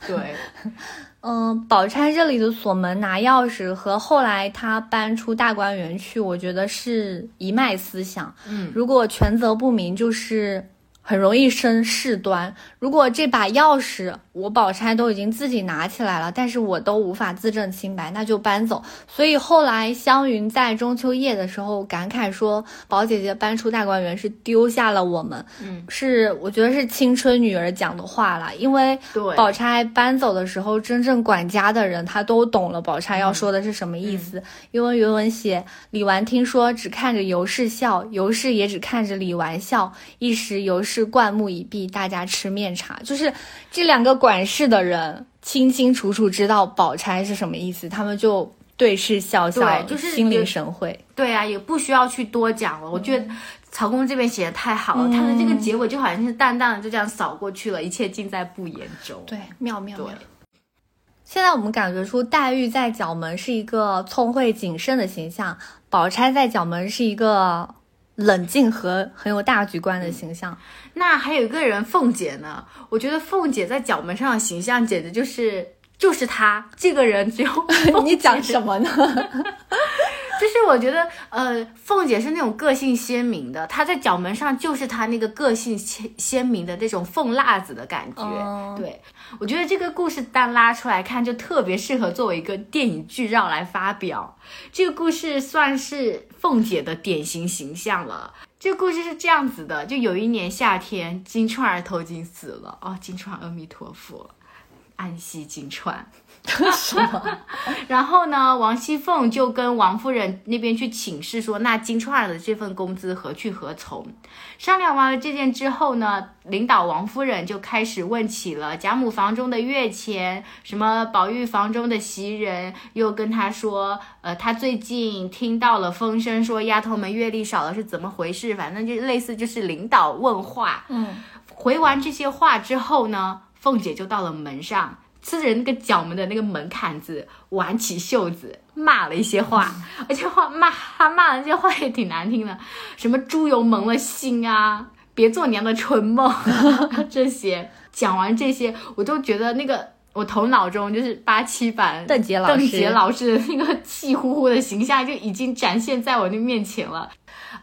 对。嗯，宝钗这里的锁门拿钥匙和后来她搬出大观园去，我觉得是一脉思想。嗯，如果权责不明，就是。很容易生事端。如果这把钥匙我宝钗都已经自己拿起来了，但是我都无法自证清白，那就搬走。所以后来湘云在中秋夜的时候感慨说：“宝姐姐搬出大观园是丢下了我们。”嗯，是我觉得是青春女儿讲的话了。因为宝钗搬走的时候，真正管家的人他都懂了宝钗要说的是什么意思。因为原文写李纨听说，只看着尤氏笑，尤氏也只看着李纨笑，一时尤氏。是灌木已毕，大家吃面茶。就是这两个管事的人清清楚楚知道宝钗是什么意思，他们就对视笑笑，就是心领神会。对啊，也不需要去多讲了。我觉得曹公这边写的太好了，他的这个结尾就好像是淡淡的就这样扫过去了，一切尽在不言中。对，妙妙妙。现在我们感觉出黛玉在角门是一个聪慧谨慎的形象，宝钗在角门是一个。冷静和很有大局观的形象，那还有一个人凤姐呢？我觉得凤姐在角门上的形象简直就是就是她这个人，只有 你讲什么呢？就是我觉得，呃，凤姐是那种个性鲜明的，她在角门上就是她那个个性鲜鲜明的那种凤辣子的感觉。对我觉得这个故事单拉出来看，就特别适合作为一个电影剧照来发表。这个故事算是凤姐的典型形象了。这个故事是这样子的：就有一年夏天，金钏儿头巾死了。哦，金钏，阿弥陀佛，安息金钏。什么？然后呢？王熙凤就跟王夫人那边去请示说，那金钏儿的这份工资何去何从？商量完了这件之后呢，领导王夫人就开始问起了贾母房中的月钱，什么宝玉房中的袭人，又跟他说，呃，他最近听到了风声，说丫头们月例少了是怎么回事？反正就类似就是领导问话。嗯，回完这些话之后呢，凤姐就到了门上。呲着那个角门的那个门槛子，挽起袖子骂了一些话，而且话骂他骂的这些话也挺难听的，什么猪油蒙了心啊，别做娘的春梦 这些。讲完这些，我都觉得那个我头脑中就是八七版邓婕老师，邓婕老师的那个气呼呼的形象就已经展现在我的面前了。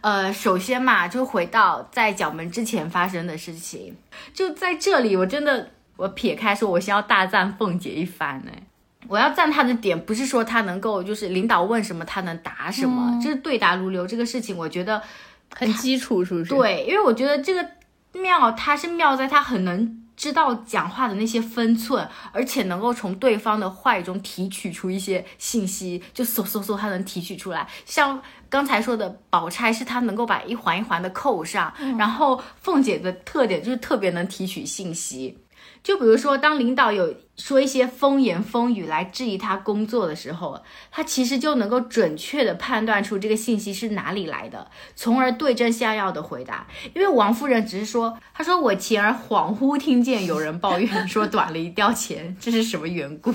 呃，首先嘛，就回到在角门之前发生的事情，就在这里，我真的。我撇开说，我先要大赞凤姐一番呢。我要赞他的点，不是说他能够就是领导问什么他能答什么，就是对答如流这个事情，我觉得很基础，是不是？对，因为我觉得这个妙，它是妙在他很能知道讲话的那些分寸，而且能够从对方的话语中提取出一些信息，就嗖嗖嗖，他能提取出来。像刚才说的，宝钗是他能够把一环一环的扣上，然后凤姐的特点就是特别能提取信息。就比如说，当领导有说一些风言风语来质疑他工作的时候，他其实就能够准确的判断出这个信息是哪里来的，从而对症下药的回答。因为王夫人只是说，她说我前儿恍惚听见有人抱怨说短了一吊钱，这是什么缘故？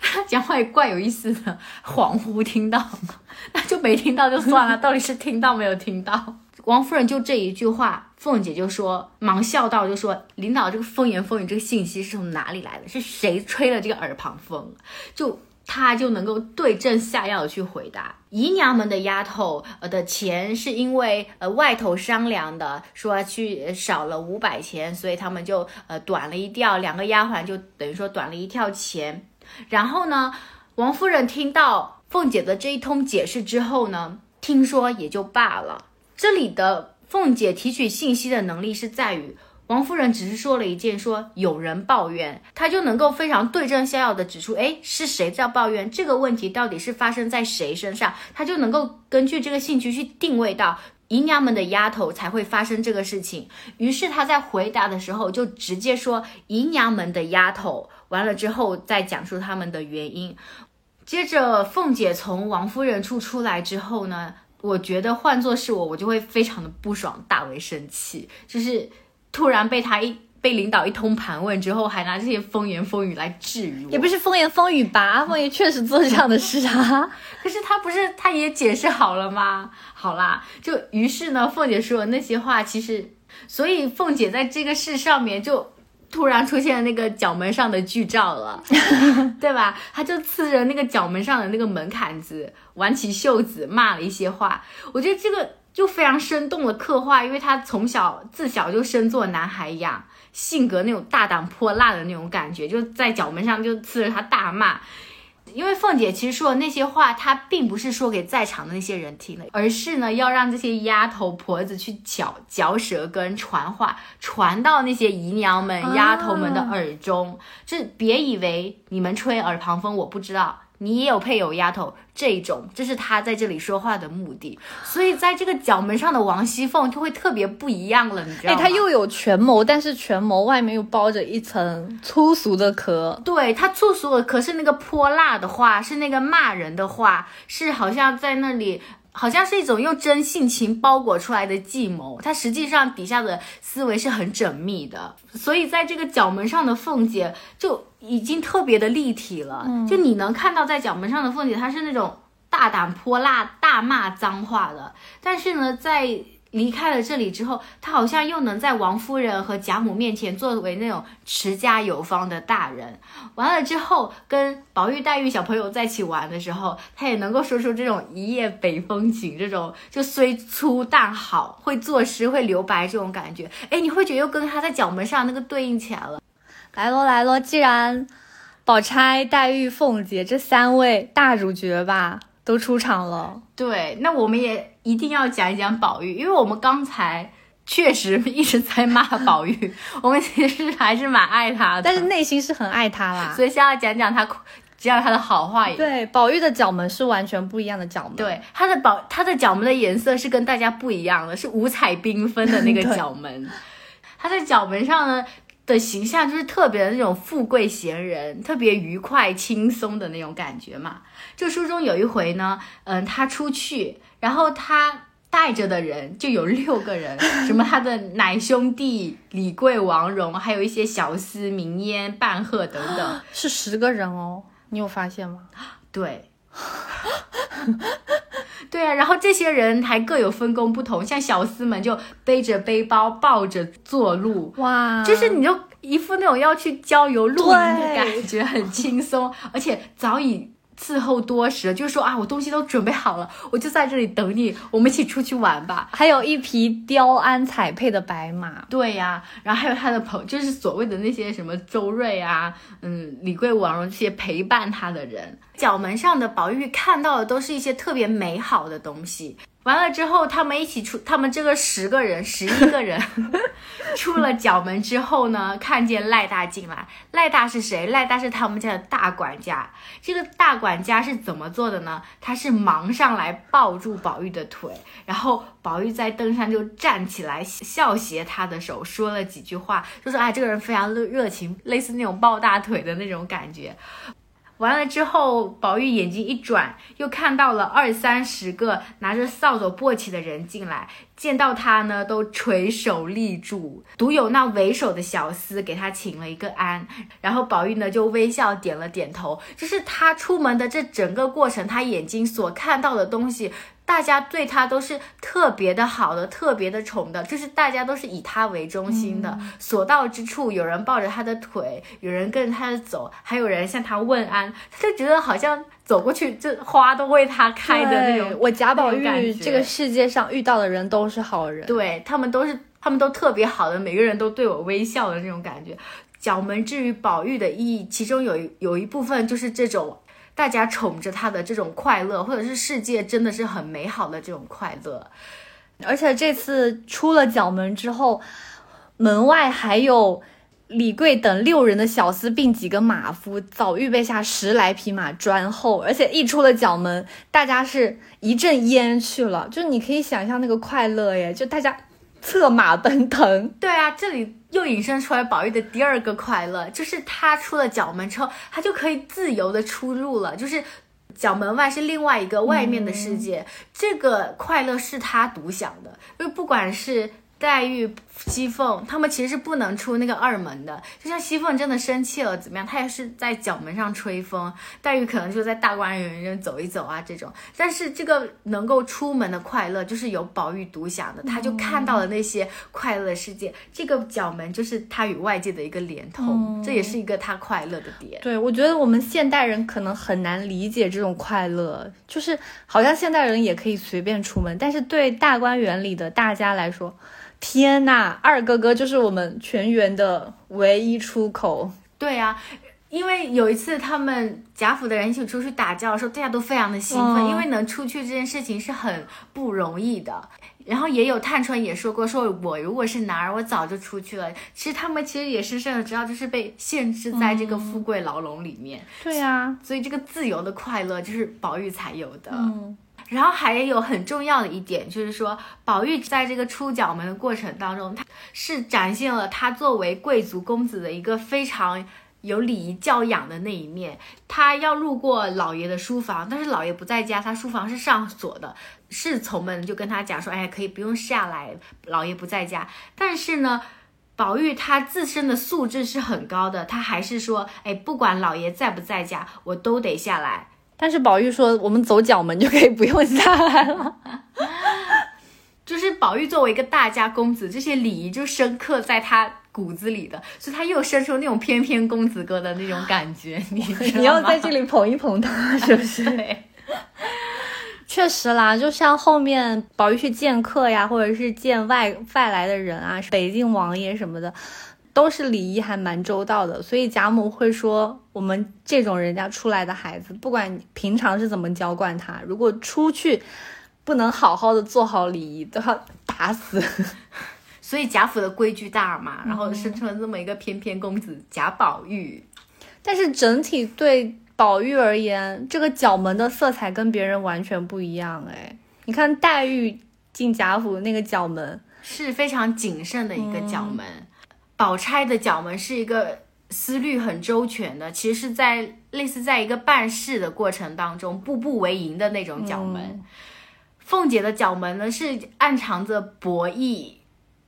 他 讲话也怪有意思的，恍惚听到，那就没听到就算了，到底是听到没有听到？王夫人就这一句话，凤姐就说，忙笑道，就说领导这个风言风语，这个信息是从哪里来的？是谁吹了这个耳旁风？就她就能够对症下药的去回答。姨娘们的丫头呃的钱是因为呃外头商量的，说去少了五百钱，所以他们就呃短了一吊，两个丫鬟就等于说短了一吊钱。然后呢，王夫人听到凤姐的这一通解释之后呢，听说也就罢了。这里的凤姐提取信息的能力是在于，王夫人只是说了一件，说有人抱怨，她就能够非常对症下药的指出，哎，是谁在抱怨这个问题到底是发生在谁身上，她就能够根据这个信息去定位到姨娘们的丫头才会发生这个事情。于是她在回答的时候就直接说姨娘们的丫头，完了之后再讲述他们的原因。接着凤姐从王夫人处出来之后呢？我觉得换做是我，我就会非常的不爽，大为生气。就是突然被他一被领导一通盘问之后，还拿这些风言风语来质疑我，也不是风言风语吧？凤爷确实做这样的事啊。可是他不是他也解释好了吗？好啦，就于是呢，凤姐说的那些话，其实所以凤姐在这个事上面就。突然出现那个角门上的剧照了，对吧？他就呲着那个角门上的那个门槛子，挽起袖子骂了一些话。我觉得这个就非常生动的刻画，因为他从小自小就生做男孩养，性格那种大胆泼辣的那种感觉，就在角门上就呲着他大骂。因为凤姐其实说的那些话，她并不是说给在场的那些人听的，而是呢要让这些丫头婆子去嚼嚼舌根传话，传到那些姨娘们、丫头们的耳中。就别以为你们吹耳旁风，我不知道。你也有配有丫头这种，这是他在这里说话的目的。所以在这个角门上的王熙凤就会特别不一样了，你知道吗？哎，她又有权谋，但是权谋外面又包着一层粗俗的壳。对，她粗俗的壳是那个泼辣的话，是那个骂人的话，是好像在那里。好像是一种用真性情包裹出来的计谋，他实际上底下的思维是很缜密的，所以在这个角门上的凤姐就已经特别的立体了。就你能看到在角门上的凤姐，她是那种大胆泼辣、大骂脏话的，但是呢，在离开了这里之后，他好像又能在王夫人和贾母面前作为那种持家有方的大人。完了之后，跟宝玉、黛玉小朋友在一起玩的时候，他也能够说出这种一夜北风情，这种就虽粗但好，会作诗、会留白这种感觉。哎，你会觉得又跟他在角门上那个对应起来了。来喽来喽，既然宝钗、黛玉、凤姐这三位大主角吧都出场了，对，那我们也。一定要讲一讲宝玉，因为我们刚才确实一直在骂宝玉，我们其实还是蛮爱他的，但是内心是很爱他啦。所以先要讲讲他，讲讲他的好话也。对，宝玉的角门是完全不一样的角门。对，他的宝，他的角门的颜色是跟大家不一样的，是五彩缤纷的那个 角门。他在角门上呢的形象就是特别的那种富贵闲人，特别愉快轻松的那种感觉嘛。就书中有一回呢，嗯，他出去。然后他带着的人就有六个人，什么他的奶兄弟李贵、王荣，还有一些小厮明烟、半鹤等等，是十个人哦。你有发现吗？对，对啊。然后这些人还各有分工不同，像小厮们就背着背包抱着坐路，哇，就是你就一副那种要去郊游露营的感觉，很轻松，而且早已。伺候多时，就是说啊，我东西都准备好了，我就在这里等你，我们一起出去玩吧。还有一匹雕鞍彩配的白马，对呀，然后还有他的朋，就是所谓的那些什么周瑞啊，嗯，李贵、王荣这些陪伴他的人。角门上的宝玉看到的都是一些特别美好的东西。完了之后，他们一起出，他们这个十个人、十一个人，出了角门之后呢，看见赖大进来。赖大是谁？赖大是他们家的大管家。这个大管家是怎么做的呢？他是忙上来抱住宝玉的腿，然后宝玉在灯上就站起来，笑斜他的手，说了几句话，就说：“哎，这个人非常热热情，类似那种抱大腿的那种感觉。”完了之后，宝玉眼睛一转，又看到了二三十个拿着扫帚、簸箕的人进来，见到他呢，都垂手立住，独有那为首的小厮给他请了一个安，然后宝玉呢就微笑点了点头。就是他出门的这整个过程，他眼睛所看到的东西。大家对他都是特别的好的，特别的宠的，就是大家都是以他为中心的。所到之处，有人抱着他的腿，有人跟着他的走，还有人向他问安，他就觉得好像走过去，这花都为他开的那种。我贾宝玉这个世界上遇到的人都是好人，对他们都是，他们都特别好的，每个人都对我微笑的那种感觉。角门至于宝玉的意义，其中有有一部分就是这种。大家宠着他的这种快乐，或者是世界真的是很美好的这种快乐，而且这次出了角门之后，门外还有李贵等六人的小厮，并几个马夫，早预备下十来匹马专候。而且一出了角门，大家是一阵烟去了，就你可以想象那个快乐耶，就大家。策马奔腾，对啊，这里又引申出来宝玉的第二个快乐，就是他出了角门之后，他就可以自由的出入了，就是角门外是另外一个外面的世界，这个快乐是他独享的，因为不管是。黛玉、熙凤他们其实是不能出那个二门的，就像熙凤真的生气了怎么样，他也是在角门上吹风，黛玉可能就在大观园里走一走啊这种。但是这个能够出门的快乐，就是由宝玉独享的，他就看到了那些快乐世界。这个角门就是他与外界的一个连通，这也是一个他快乐的点。对，我觉得我们现代人可能很难理解这种快乐，就是好像现代人也可以随便出门，但是对大观园里的大家来说。天呐，二哥哥就是我们全员的唯一出口。对啊，因为有一次他们贾府的人一起出去打架的时候，大家都非常的兴奋，因为能出去这件事情是很不容易的。然后也有探春也说过，说我如果是男儿，我早就出去了。其实他们其实也深深的知道，就是被限制在这个富贵牢笼里面。对呀，所以这个自由的快乐就是宝玉才有的。嗯。然后还有很重要的一点，就是说宝玉在这个出角门的过程当中，他是展现了他作为贵族公子的一个非常有礼仪教养的那一面。他要路过老爷的书房，但是老爷不在家，他书房是上锁的。侍从们就跟他讲说：“哎，可以不用下来，老爷不在家。”但是呢，宝玉他自身的素质是很高的，他还是说：“哎，不管老爷在不在家，我都得下来。”但是宝玉说：“我们走角门就可以不用下来了。”就是宝玉作为一个大家公子，这些礼仪就深刻在他骨子里的，所以他又生出那种翩翩公子哥的那种感觉。你 你要在这里捧一捧他，是不是？确实啦，就像后面宝玉去见客呀，或者是见外外来的人啊，北静王爷什么的。都是礼仪还蛮周到的，所以贾母会说，我们这种人家出来的孩子，不管平常是怎么娇惯他，如果出去不能好好的做好礼仪，都要打死。所以贾府的规矩大嘛，然后生出了这么一个翩翩公子贾宝玉。但是整体对宝玉而言，这个角门的色彩跟别人完全不一样哎。你看黛玉进贾府那个角门是非常谨慎的一个角门。宝钗的角门是一个思虑很周全的，其实是在类似在一个办事的过程当中，步步为营的那种角门。凤姐的角门呢，是暗藏着博弈、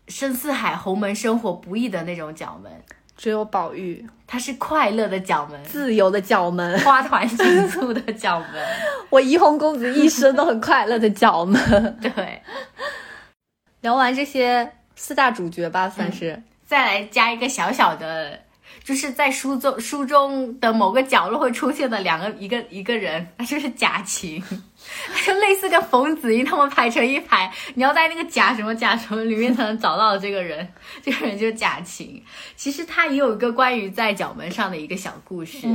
深似海、鸿门生活不易的那种角门。只有宝玉，他是快乐的角门，自由的角门，花团锦簇的角门。我怡红公子一生都很快乐的角门。对，聊完这些四大主角吧，算是。再来加一个小小的，就是在书中书中的某个角落会出现的两个一个一个人，那就是贾琴，就 类似跟冯子英他们排成一排，你要在那个贾什么贾什么里面才能找到这个人，这个人就是贾琴。其实他也有一个关于在角门上的一个小故事。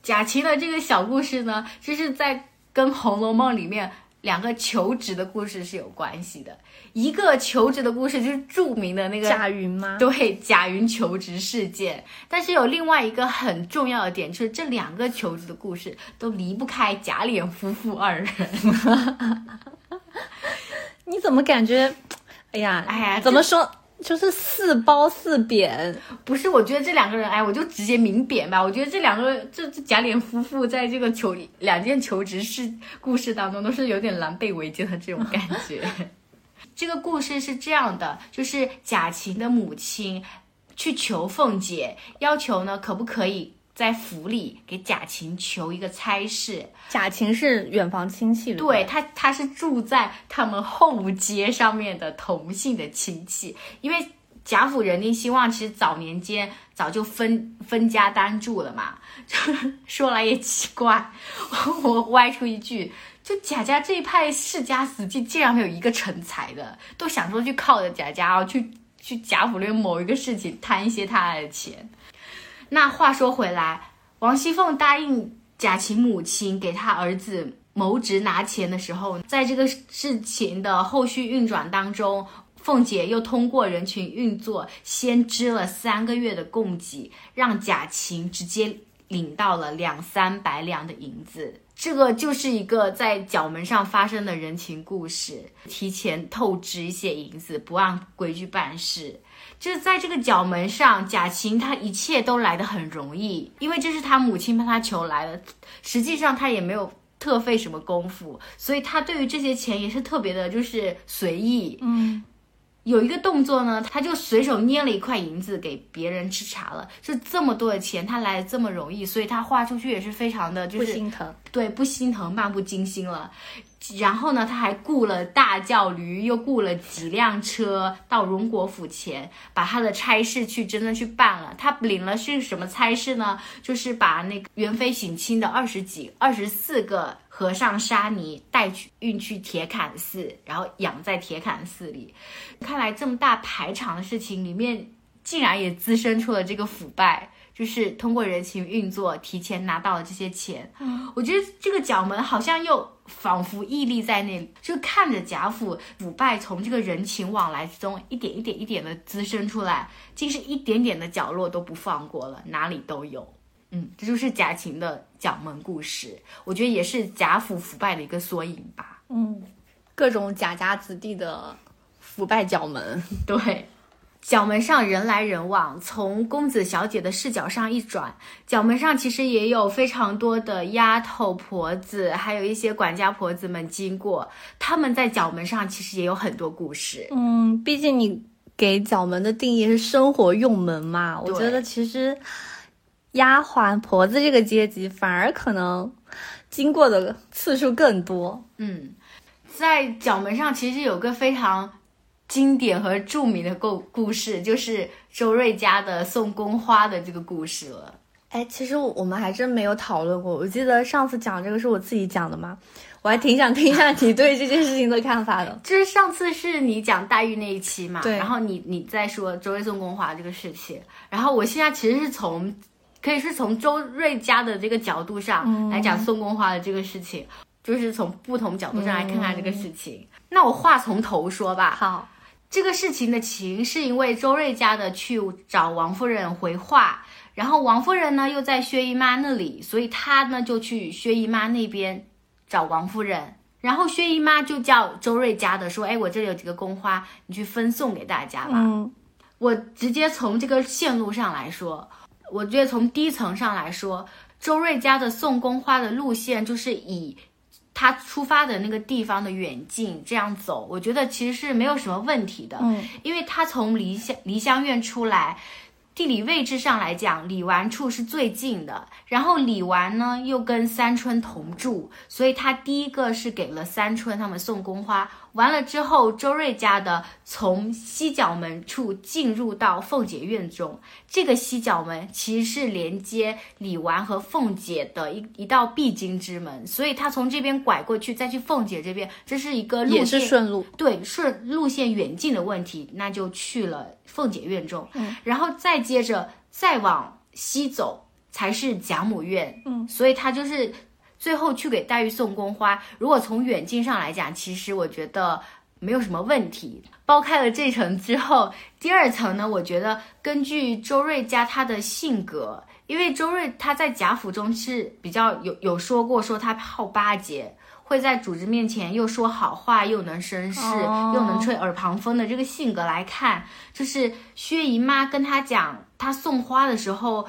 贾琴的这个小故事呢，就是在跟《红楼梦》里面两个求职的故事是有关系的。一个求职的故事就是著名的那个贾云吗？对，贾云求职事件。但是有另外一个很重要的点，就是这两个求职的故事都离不开贾琏夫妇二人。你怎么感觉？哎呀，哎呀，怎么说？就是四褒四贬，不是？我觉得这两个人，哎，我就直接明贬吧。我觉得这两个，这这贾琏夫妇在这个求两件求职事故事当中，都是有点狼狈为奸的这种感觉。这个故事是这样的，就是贾琴的母亲去求凤姐，要求呢，可不可以在府里给贾琴求一个差事？贾琴是远房亲戚，对他，他是住在他们后街上面的同姓的亲戚。因为贾府人丁兴旺，其实早年间早就分分家单住了嘛。说来也奇怪，我歪出一句。就贾家这一派世家子弟，竟然没有一个成才的，都想说去靠着贾家哦，去去贾府里某一个事情贪一些他的钱。那话说回来，王熙凤答应贾琴母亲给他儿子谋职拿钱的时候，在这个事情的后续运转当中，凤姐又通过人群运作，先支了三个月的供给，让贾琴直接领到了两三百两的银子。这个就是一个在角门上发生的人情故事，提前透支一些银子，不按规矩办事。就是在这个角门上，贾琴她一切都来得很容易，因为这是她母亲帮她求来的，实际上她也没有特费什么功夫，所以她对于这些钱也是特别的，就是随意。嗯。有一个动作呢，他就随手捏了一块银子给别人吃茶了。就这么多的钱，他来的这么容易，所以他花出去也是非常的，就是不心疼。对，不心疼，漫不经心了。然后呢，他还雇了大轿驴，又雇了几辆车到荣国府前，把他的差事去真的去办了。他领了是什么差事呢？就是把那个元妃省亲的二十几、二十四个和尚沙弥带去运去铁槛寺，然后养在铁槛寺里。看来这么大排场的事情里面，竟然也滋生出了这个腐败。就是通过人情运作，提前拿到了这些钱。嗯，我觉得这个角门好像又仿佛屹立在那里，就看着贾府腐败从这个人情往来之中一点一点一点的滋生出来，竟是一点点的角落都不放过了，哪里都有。嗯，这就是贾琴的角门故事，我觉得也是贾府腐败的一个缩影吧。嗯，各种贾家子弟的腐败角门，对。角门上人来人往，从公子小姐的视角上一转，角门上其实也有非常多的丫头婆子，还有一些管家婆子们经过。他们在角门上其实也有很多故事。嗯，毕竟你给角门的定义是生活用门嘛，我觉得其实丫鬟婆子这个阶级反而可能经过的次数更多。嗯，在角门上其实有个非常。经典和著名的故故事就是周瑞家的送宫花的这个故事了。哎，其实我们还真没有讨论过。我记得上次讲这个是我自己讲的嘛，我还挺想听一下你对这件事情的看法的。就是上次是你讲黛玉那一期嘛，对。然后你你在说周瑞送宫花这个事情，然后我现在其实是从可以是从周瑞家的这个角度上来讲宋宫花的这个事情，就是从不同角度上来看看这个事情。那我话从头说吧。好。这个事情的起因是因为周瑞家的去找王夫人回话，然后王夫人呢又在薛姨妈那里，所以她呢就去薛姨妈那边找王夫人，然后薛姨妈就叫周瑞家的说：“哎，我这里有几个宫花，你去分送给大家吧。”嗯，我直接从这个线路上来说，我觉得从低层上来说，周瑞家的送宫花的路线就是以。他出发的那个地方的远近，这样走，我觉得其实是没有什么问题的。嗯，因为他从梨香梨香院出来，地理位置上来讲，李纨处是最近的。然后李纨呢又跟三春同住，所以他第一个是给了三春他们送宫花。完了之后，周瑞家的从西角门处进入到凤姐院中，这个西角门其实是连接李纨和凤姐的一一道必经之门，所以他从这边拐过去，再去凤姐这边，这是一个路也是顺路，对顺路线远近的问题，那就去了凤姐院中，嗯，然后再接着再往西走才是贾母院，嗯，所以他就是。最后去给黛玉送宫花，如果从远近上来讲，其实我觉得没有什么问题。剥开了这层之后，第二层呢，我觉得根据周瑞家他的性格，因为周瑞他在贾府中是比较有有说过，说他好巴结。会在主子面前又说好话，又能绅士，又能吹耳旁风的这个性格来看，就是薛姨妈跟他讲，他送花的时候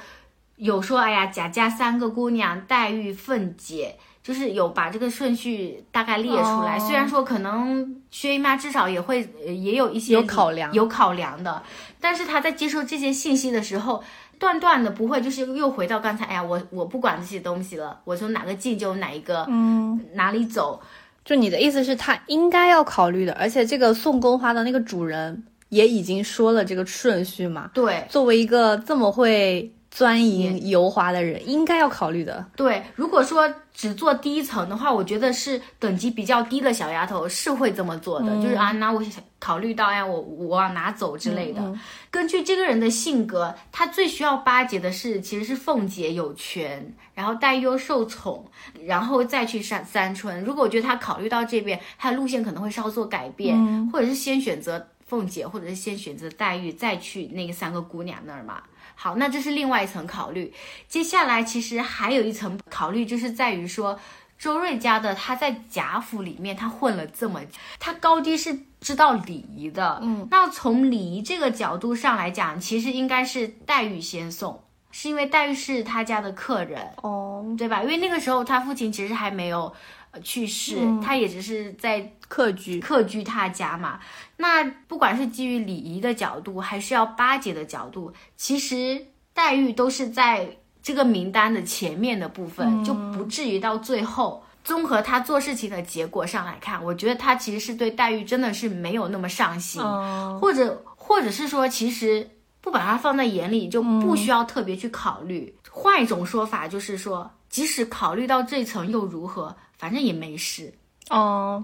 有说，哎呀，贾家三个姑娘，黛玉、凤姐，就是有把这个顺序大概列出来。虽然说可能薛姨妈至少也会也有一些有考量，有考量的，但是她在接受这些信息的时候。断断的不会，就是又回到刚才，哎呀，我我不管这些东西了，我从哪个进就哪一个，嗯，哪里走。就你的意思是，他应该要考虑的，而且这个送宫花的那个主人也已经说了这个顺序嘛。对，作为一个这么会。钻营油滑的人应该要考虑的。对，如果说只做第一层的话，我觉得是等级比较低的小丫头是会这么做的，就是啊，那我考虑到哎，我我往哪走之类的。根据这个人的性格，他最需要巴结的是其实是凤姐有权，然后黛玉又受宠，然后再去三三春。如果我觉得他考虑到这边，他的路线可能会稍作改变，或者是先选择凤姐，或者是先选择黛玉，再去那个三个姑娘那儿嘛。好，那这是另外一层考虑。接下来其实还有一层考虑，就是在于说周瑞家的他在贾府里面他混了这么，他高低是知道礼仪的。嗯，那从礼仪这个角度上来讲，其实应该是黛玉先送，是因为黛玉是他家的客人哦，对吧？因为那个时候他父亲其实还没有去世，他也只是在。客居客居他家嘛，那不管是基于礼仪的角度，还是要巴结的角度，其实黛玉都是在这个名单的前面的部分，就不至于到最后。综合他做事情的结果上来看，我觉得他其实是对黛玉真的是没有那么上心，或者或者是说，其实不把他放在眼里，就不需要特别去考虑。换一种说法就是说，即使考虑到这层又如何，反正也没事。哦，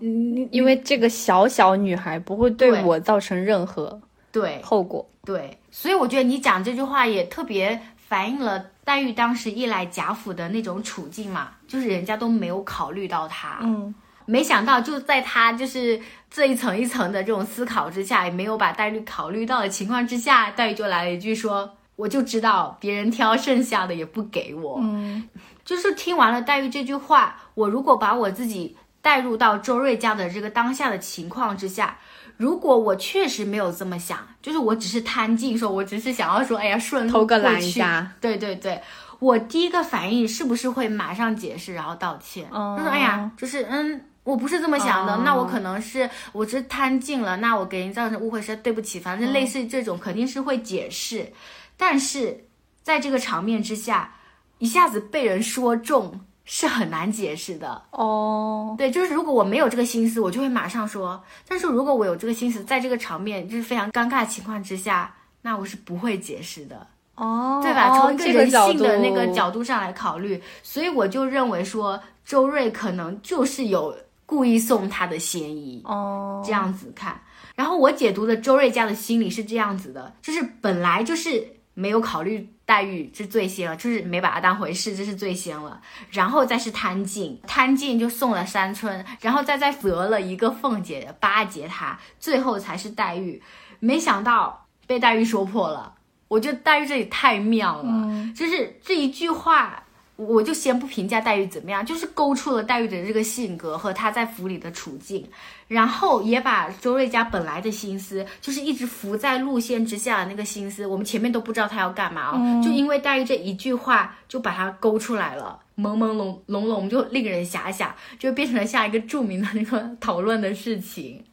因为这个小小女孩不会对我造成任何对后果，对，所以我觉得你讲这句话也特别反映了黛玉当时一来贾府的那种处境嘛，就是人家都没有考虑到她，嗯，没想到就在她就是这一层一层的这种思考之下，也没有把黛玉考虑到的情况之下，黛玉就来了一句说：“我就知道别人挑剩下的也不给我。”嗯，就是听完了黛玉这句话，我如果把我自己。带入到周瑞家的这个当下的情况之下，如果我确实没有这么想，就是我只是贪静，说我只是想要说，哎呀，顺偷个懒一下。对对对，我第一个反应是不是会马上解释，然后道歉？就说，哎呀，就是嗯，我不是这么想的，那我可能是我只是贪静了，那我给人造成误会是对不起，反正类似这种肯定是会解释。但是在这个场面之下，一下子被人说中。是很难解释的哦，对，就是如果我没有这个心思，我就会马上说；但是如果我有这个心思，在这个场面就是非常尴尬的情况之下，那我是不会解释的哦，对吧？从一个人性的那个角度上来考虑，所以我就认为说周瑞可能就是有故意送他的嫌疑哦，这样子看。然后我解读的周瑞家的心理是这样子的，就是本来就是没有考虑。黛玉是最先了，就是没把她当回事，这是最先了。然后再是贪静，贪静就送了三春，然后再再择了一个凤姐巴结她，最后才是黛玉。没想到被黛玉说破了，我觉得黛玉这里太妙了，就是这一句话。我就先不评价黛玉怎么样，就是勾出了黛玉的这个性格和她在府里的处境，然后也把周瑞家本来的心思，就是一直浮在路线之下的那个心思，我们前面都不知道他要干嘛哦，就因为黛玉这一句话，就把它勾出来了，朦朦胧胧胧就令人遐想，就变成了下一个著名的那个讨论的事情。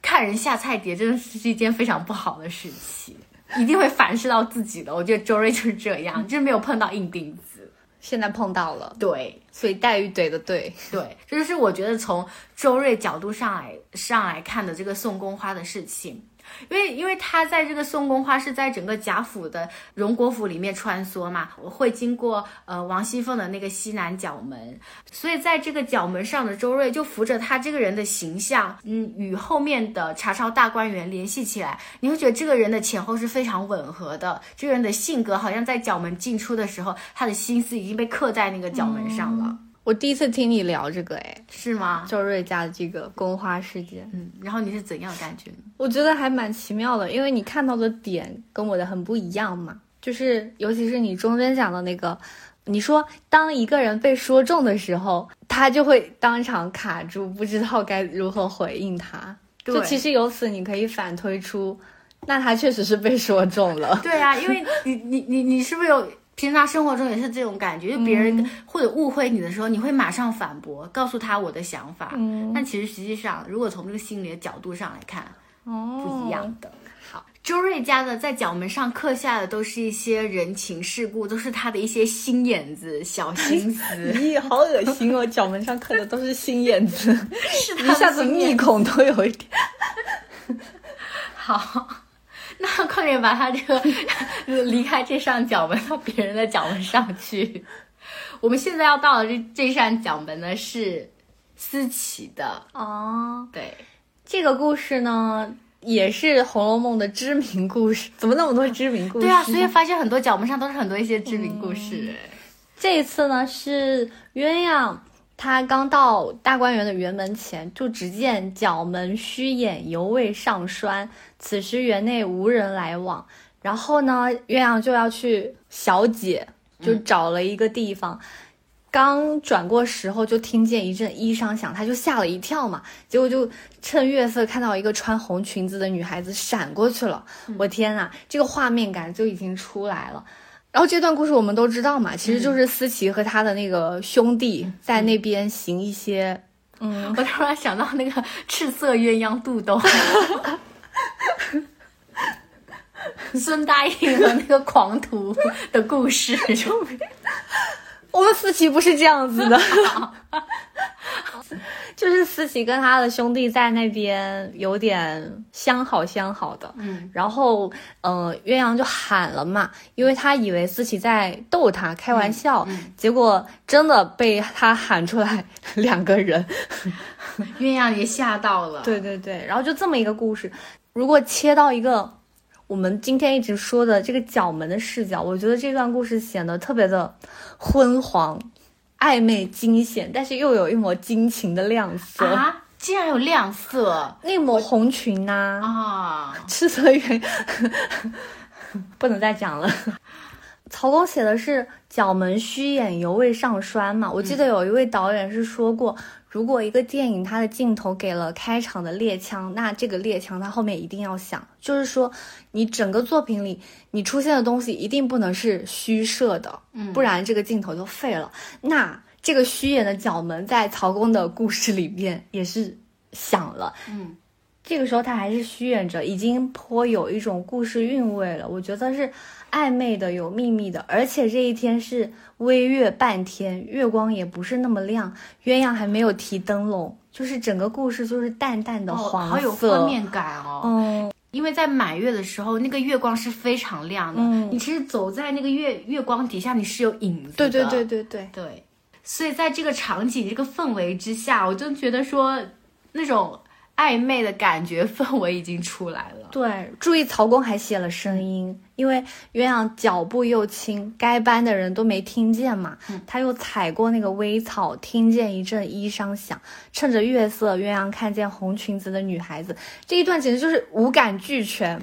看人下菜碟真的是一件非常不好的事情，一定会反噬到自己的。我觉得周瑞就是这样，就是没有碰到硬钉子。现在碰到了，对，所以黛玉怼的对，对，这就是我觉得从周瑞角度上来上来看的这个送宫花的事情。因为，因为他在这个送宫花是在整个贾府的荣国府里面穿梭嘛，我会经过呃王熙凤的那个西南角门，所以在这个角门上的周瑞就扶着他这个人的形象，嗯，与后面的查抄大观园联系起来，你会觉得这个人的前后是非常吻合的，这个人的性格好像在角门进出的时候，他的心思已经被刻在那个角门上了。我第一次听你聊这个，哎，是吗？周瑞家的这个宫花事件，嗯，然后你是怎样感觉呢？我觉得还蛮奇妙的，因为你看到的点跟我的很不一样嘛，就是尤其是你中间讲的那个，你说当一个人被说中的时候，他就会当场卡住，不知道该如何回应他。就其实由此你可以反推出，那他确实是被说中了。对呀，因为你你你你是不是有平常生活中也是这种感觉？就别人或者误会你的时候，你会马上反驳，告诉他我的想法。嗯，但其实实际上，如果从这个心理的角度上来看，哦，不一样的。好，周瑞家的在角门上刻下的都是一些人情世故，都是他的一些心眼子、小心思。咦，好恶心哦！角门上刻的都是心眼子，是一下子密孔都有一点。好，那快点把他这个离开这扇角门，到别人的角门上去。我们现在要到的这这扇角门呢，是思琪的哦。对，这个故事呢，也是《红楼梦》的知名故事。怎么那么多知名故事？对啊，所以发现很多角门上都是很多一些知名故事。这一次呢，是鸳鸯。他刚到大观园的园门前，就只见角门虚掩，犹未上栓。此时园内无人来往。然后呢，鸳鸯就要去小解，就找了一个地方。刚转过时候，就听见一阵衣裳响，他就吓了一跳嘛。结果就趁月色看到一个穿红裙子的女孩子闪过去了。我天呐，这个画面感就已经出来了。然后这段故事我们都知道嘛，其实就是思琪和他的那个兄弟在那边行一些，嗯，我突然想到那个赤色鸳鸯肚兜，孙答应和那个狂徒的故事，我们思琪不是这样子的。就是思琪跟他的兄弟在那边有点相好相好的，嗯，然后，呃，鸳鸯就喊了嘛，因为他以为思琪在逗他开玩笑，结果真的被他喊出来两个人，鸳鸯也吓到了。对对对，然后就这么一个故事，如果切到一个我们今天一直说的这个角门的视角，我觉得这段故事显得特别的昏黄。暧昧惊险，但是又有一抹惊情的亮色啊！竟然有亮色，那抹红裙呐啊！赤色云，不能再讲了。曹公写的是角门虚掩，犹未上栓嘛。我记得有一位导演是说过。如果一个电影它的镜头给了开场的猎枪，那这个猎枪它后面一定要响，就是说你整个作品里你出现的东西一定不能是虚设的，嗯，不然这个镜头就废了。那这个虚掩的角门在曹公的故事里面也是响了，嗯，这个时候他还是虚掩着，已经颇有一种故事韵味了。我觉得是。暧昧的，有秘密的，而且这一天是微月半天，月光也不是那么亮，鸳鸯还没有提灯笼，就是整个故事就是淡淡的黄色，好有画面感哦。嗯，因为在满月的时候，那个月光是非常亮的，你其实走在那个月月光底下，你是有影子的。对对对对对对，所以在这个场景、这个氛围之下，我就觉得说那种。暧昧的感觉氛围已经出来了。对，注意曹公还写了声音，因为鸳鸯脚步又轻，该班的人都没听见嘛。他又踩过那个微草，听见一阵衣裳响。趁着月色，鸳鸯看见红裙子的女孩子。这一段简直就是五感俱全，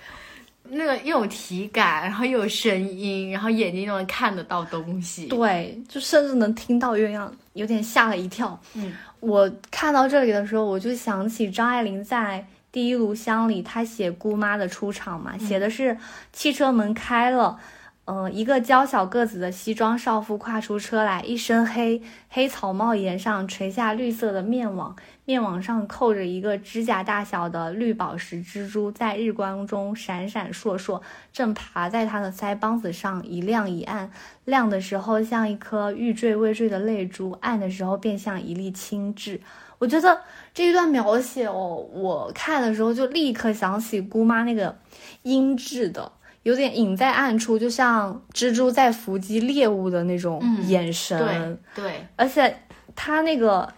那个又有体感，然后又有声音，然后眼睛又能看得到东西。对，就甚至能听到鸳鸯有点吓了一跳。嗯。我看到这里的时候，我就想起张爱玲在《第一炉香》里，她写姑妈的出场嘛，写的是汽车门开了，嗯，一个娇小个子的西装少妇跨出车来，一身黑，黑草帽檐上垂下绿色的面网。面网上扣着一个指甲大小的绿宝石蜘蛛，在日光中闪闪烁烁，正爬在他的腮帮子上，一亮一暗。亮的时候像一颗欲坠未坠的泪珠，暗的时候便像一粒青痣。我觉得这一段描写哦，我看的时候就立刻想起姑妈那个阴鸷的，有点隐在暗处，就像蜘蛛在伏击猎物的那种眼神。对对，而且他那个。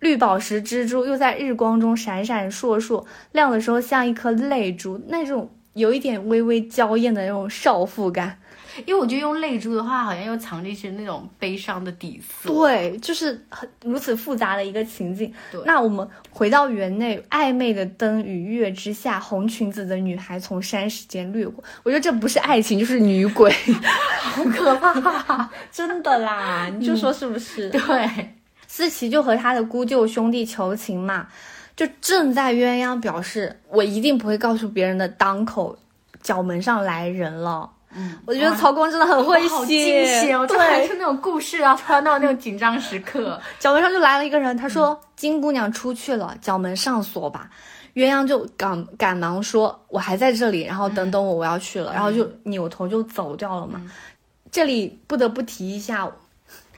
绿宝石蜘蛛又在日光中闪闪烁烁，亮的时候像一颗泪珠，那种有一点微微娇艳的那种少妇感，因为我觉得用泪珠的话，好像又藏着一些那种悲伤的底色。对，就是很如此复杂的一个情境。对那我们回到园内，暧昧的灯与月之下，红裙子的女孩从山石间掠过。我觉得这不是爱情，就是女鬼，好可怕！真的啦，你就说是不是？对，思琪就和他的姑舅兄弟求情嘛，就正在鸳鸯表示我一定不会告诉别人的当口，角门上来人了。嗯，我觉得曹公真的很会好写，惊险哦！这还对，就那种故事啊，穿到那种紧张时刻。角门上就来了一个人，他说、金姑娘出去了，角门上锁吧。鸳鸯就赶赶忙说：“我还在这里，然后等等我，我要去了。然后就扭头就走掉了嘛。这里不得不提一下，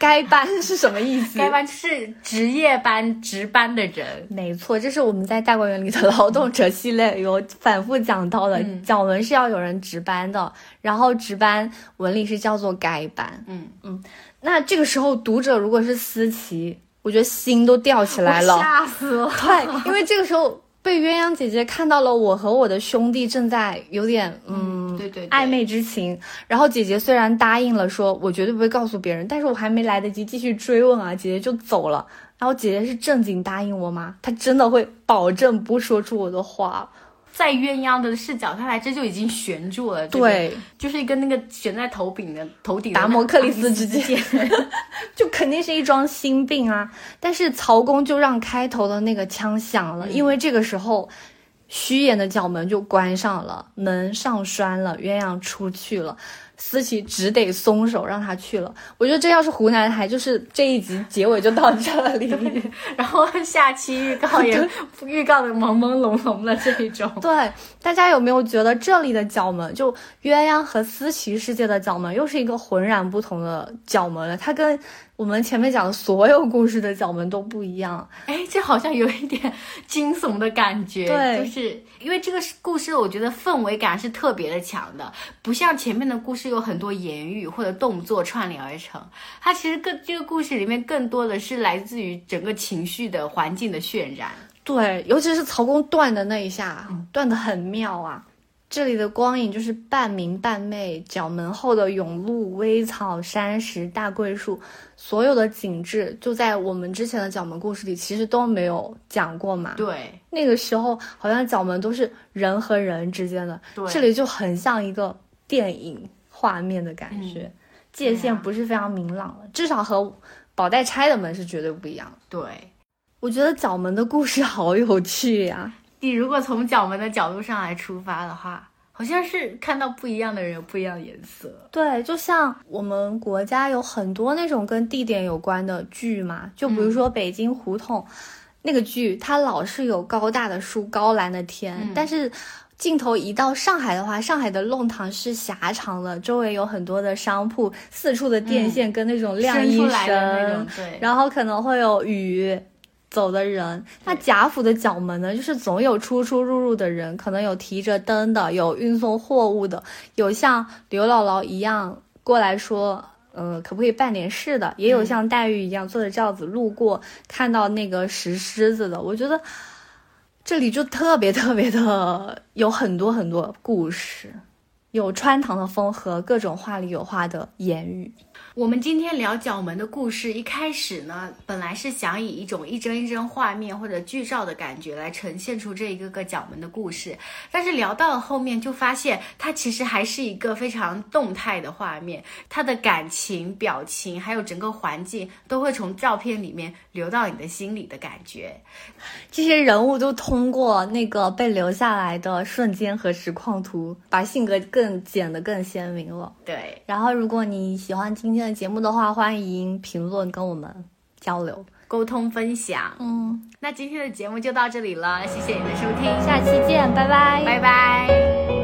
该班是什么意思？该班是值夜班、值班的人。没错，这是我们在大观园里的劳动者系列有反复讲到的。嗯角门是要有人值班的，然后值班文里是叫做该班。嗯嗯，那这个时候读者如果是思琪，我觉得心都吊起来了。吓死了。对，因为这个时候被鸳鸯姐姐看到了我和我的兄弟正在有点嗯对对对暧昧之情，然后姐姐虽然答应了说我绝对不会告诉别人，但是我还没来得及继续追问啊，姐姐就走了。然后姐姐是正经答应我吗？她真的会保证不说出我的话。在鸳鸯的视角看来，这就已经悬住了。对，就是跟那个悬在头顶的头顶达摩克里斯之剑。就肯定是一桩心病啊。但是曹公就让开头的那个枪响了，因为这个时候虚掩的角门就关上了，门上栓了，鸳鸯出去了。思琪只得松手让他去了。我觉得这要是湖南台，就是这一集结尾就到这里。然后下期预告也预告的朦朦胧胧的这一种。对，大家有没有觉得这里的角门，就鸳鸯和思琪世界的角门，又是一个浑然不同的角门了？它跟我们前面讲的所有故事的角门都不一样。哎，这好像有一点惊悚的感觉。对就是因为这个故事，我觉得氛围感是特别的强的，不像前面的故事有很多言语或者动作串联而成。它其实更这个故事里面更多的是来自于整个情绪的环境的渲染。对，尤其是曹公断的那一下，断的很妙啊。这里的光影就是半明半昧，角门后的甬路、微草、山石、大桂树，所有的景致就在我们之前的角门故事里其实都没有讲过嘛。对，那个时候好像角门都是人和人之间的，这里就很像一个电影画面的感觉，嗯界限不是非常明朗了，至少和宝黛钗的门是绝对不一样的。对。我觉得角门的故事好有趣呀、你如果从角门的角度上来出发的话，好像是看到不一样的人有不一样的颜色。对，就像我们国家有很多那种跟地点有关的剧嘛，就比如说北京胡同、那个剧，它老是有高大的树、高蓝的天，嗯但是镜头一到上海的话，上海的弄堂是狭长的，周围有很多的商铺，四处的电线跟那种晾衣绳，的那种，对，然后可能会有雨。走的人，那贾府的角门呢，就是总有出出入入的人，可能有提着灯的，有运送货物的，有像刘姥姥一样过来说，呃，可不可以办点事的，也有像黛玉一样坐着轿子路过，看到那个石狮子的。我觉得这里就特别特别的有很多很多故事，有穿堂的风和各种话里有话的言语。我们今天聊角门的故事，一开始呢，本来是想以一种一帧一帧画面或者剧照的感觉来呈现出这一个个角门的故事，但是聊到了后面，就发现它其实还是一个非常动态的画面，它的感情、表情还有整个环境都会从照片里面流到你的心里的感觉。这些人物都通过那个被留下来的瞬间和实况图，把性格更剪得更鲜明了。对，然后，如果你喜欢今天的节目的话，欢迎评论跟我们交流。沟通分享。嗯，那今天的节目就到这里了，谢谢你的收听，下期见，拜拜，拜拜。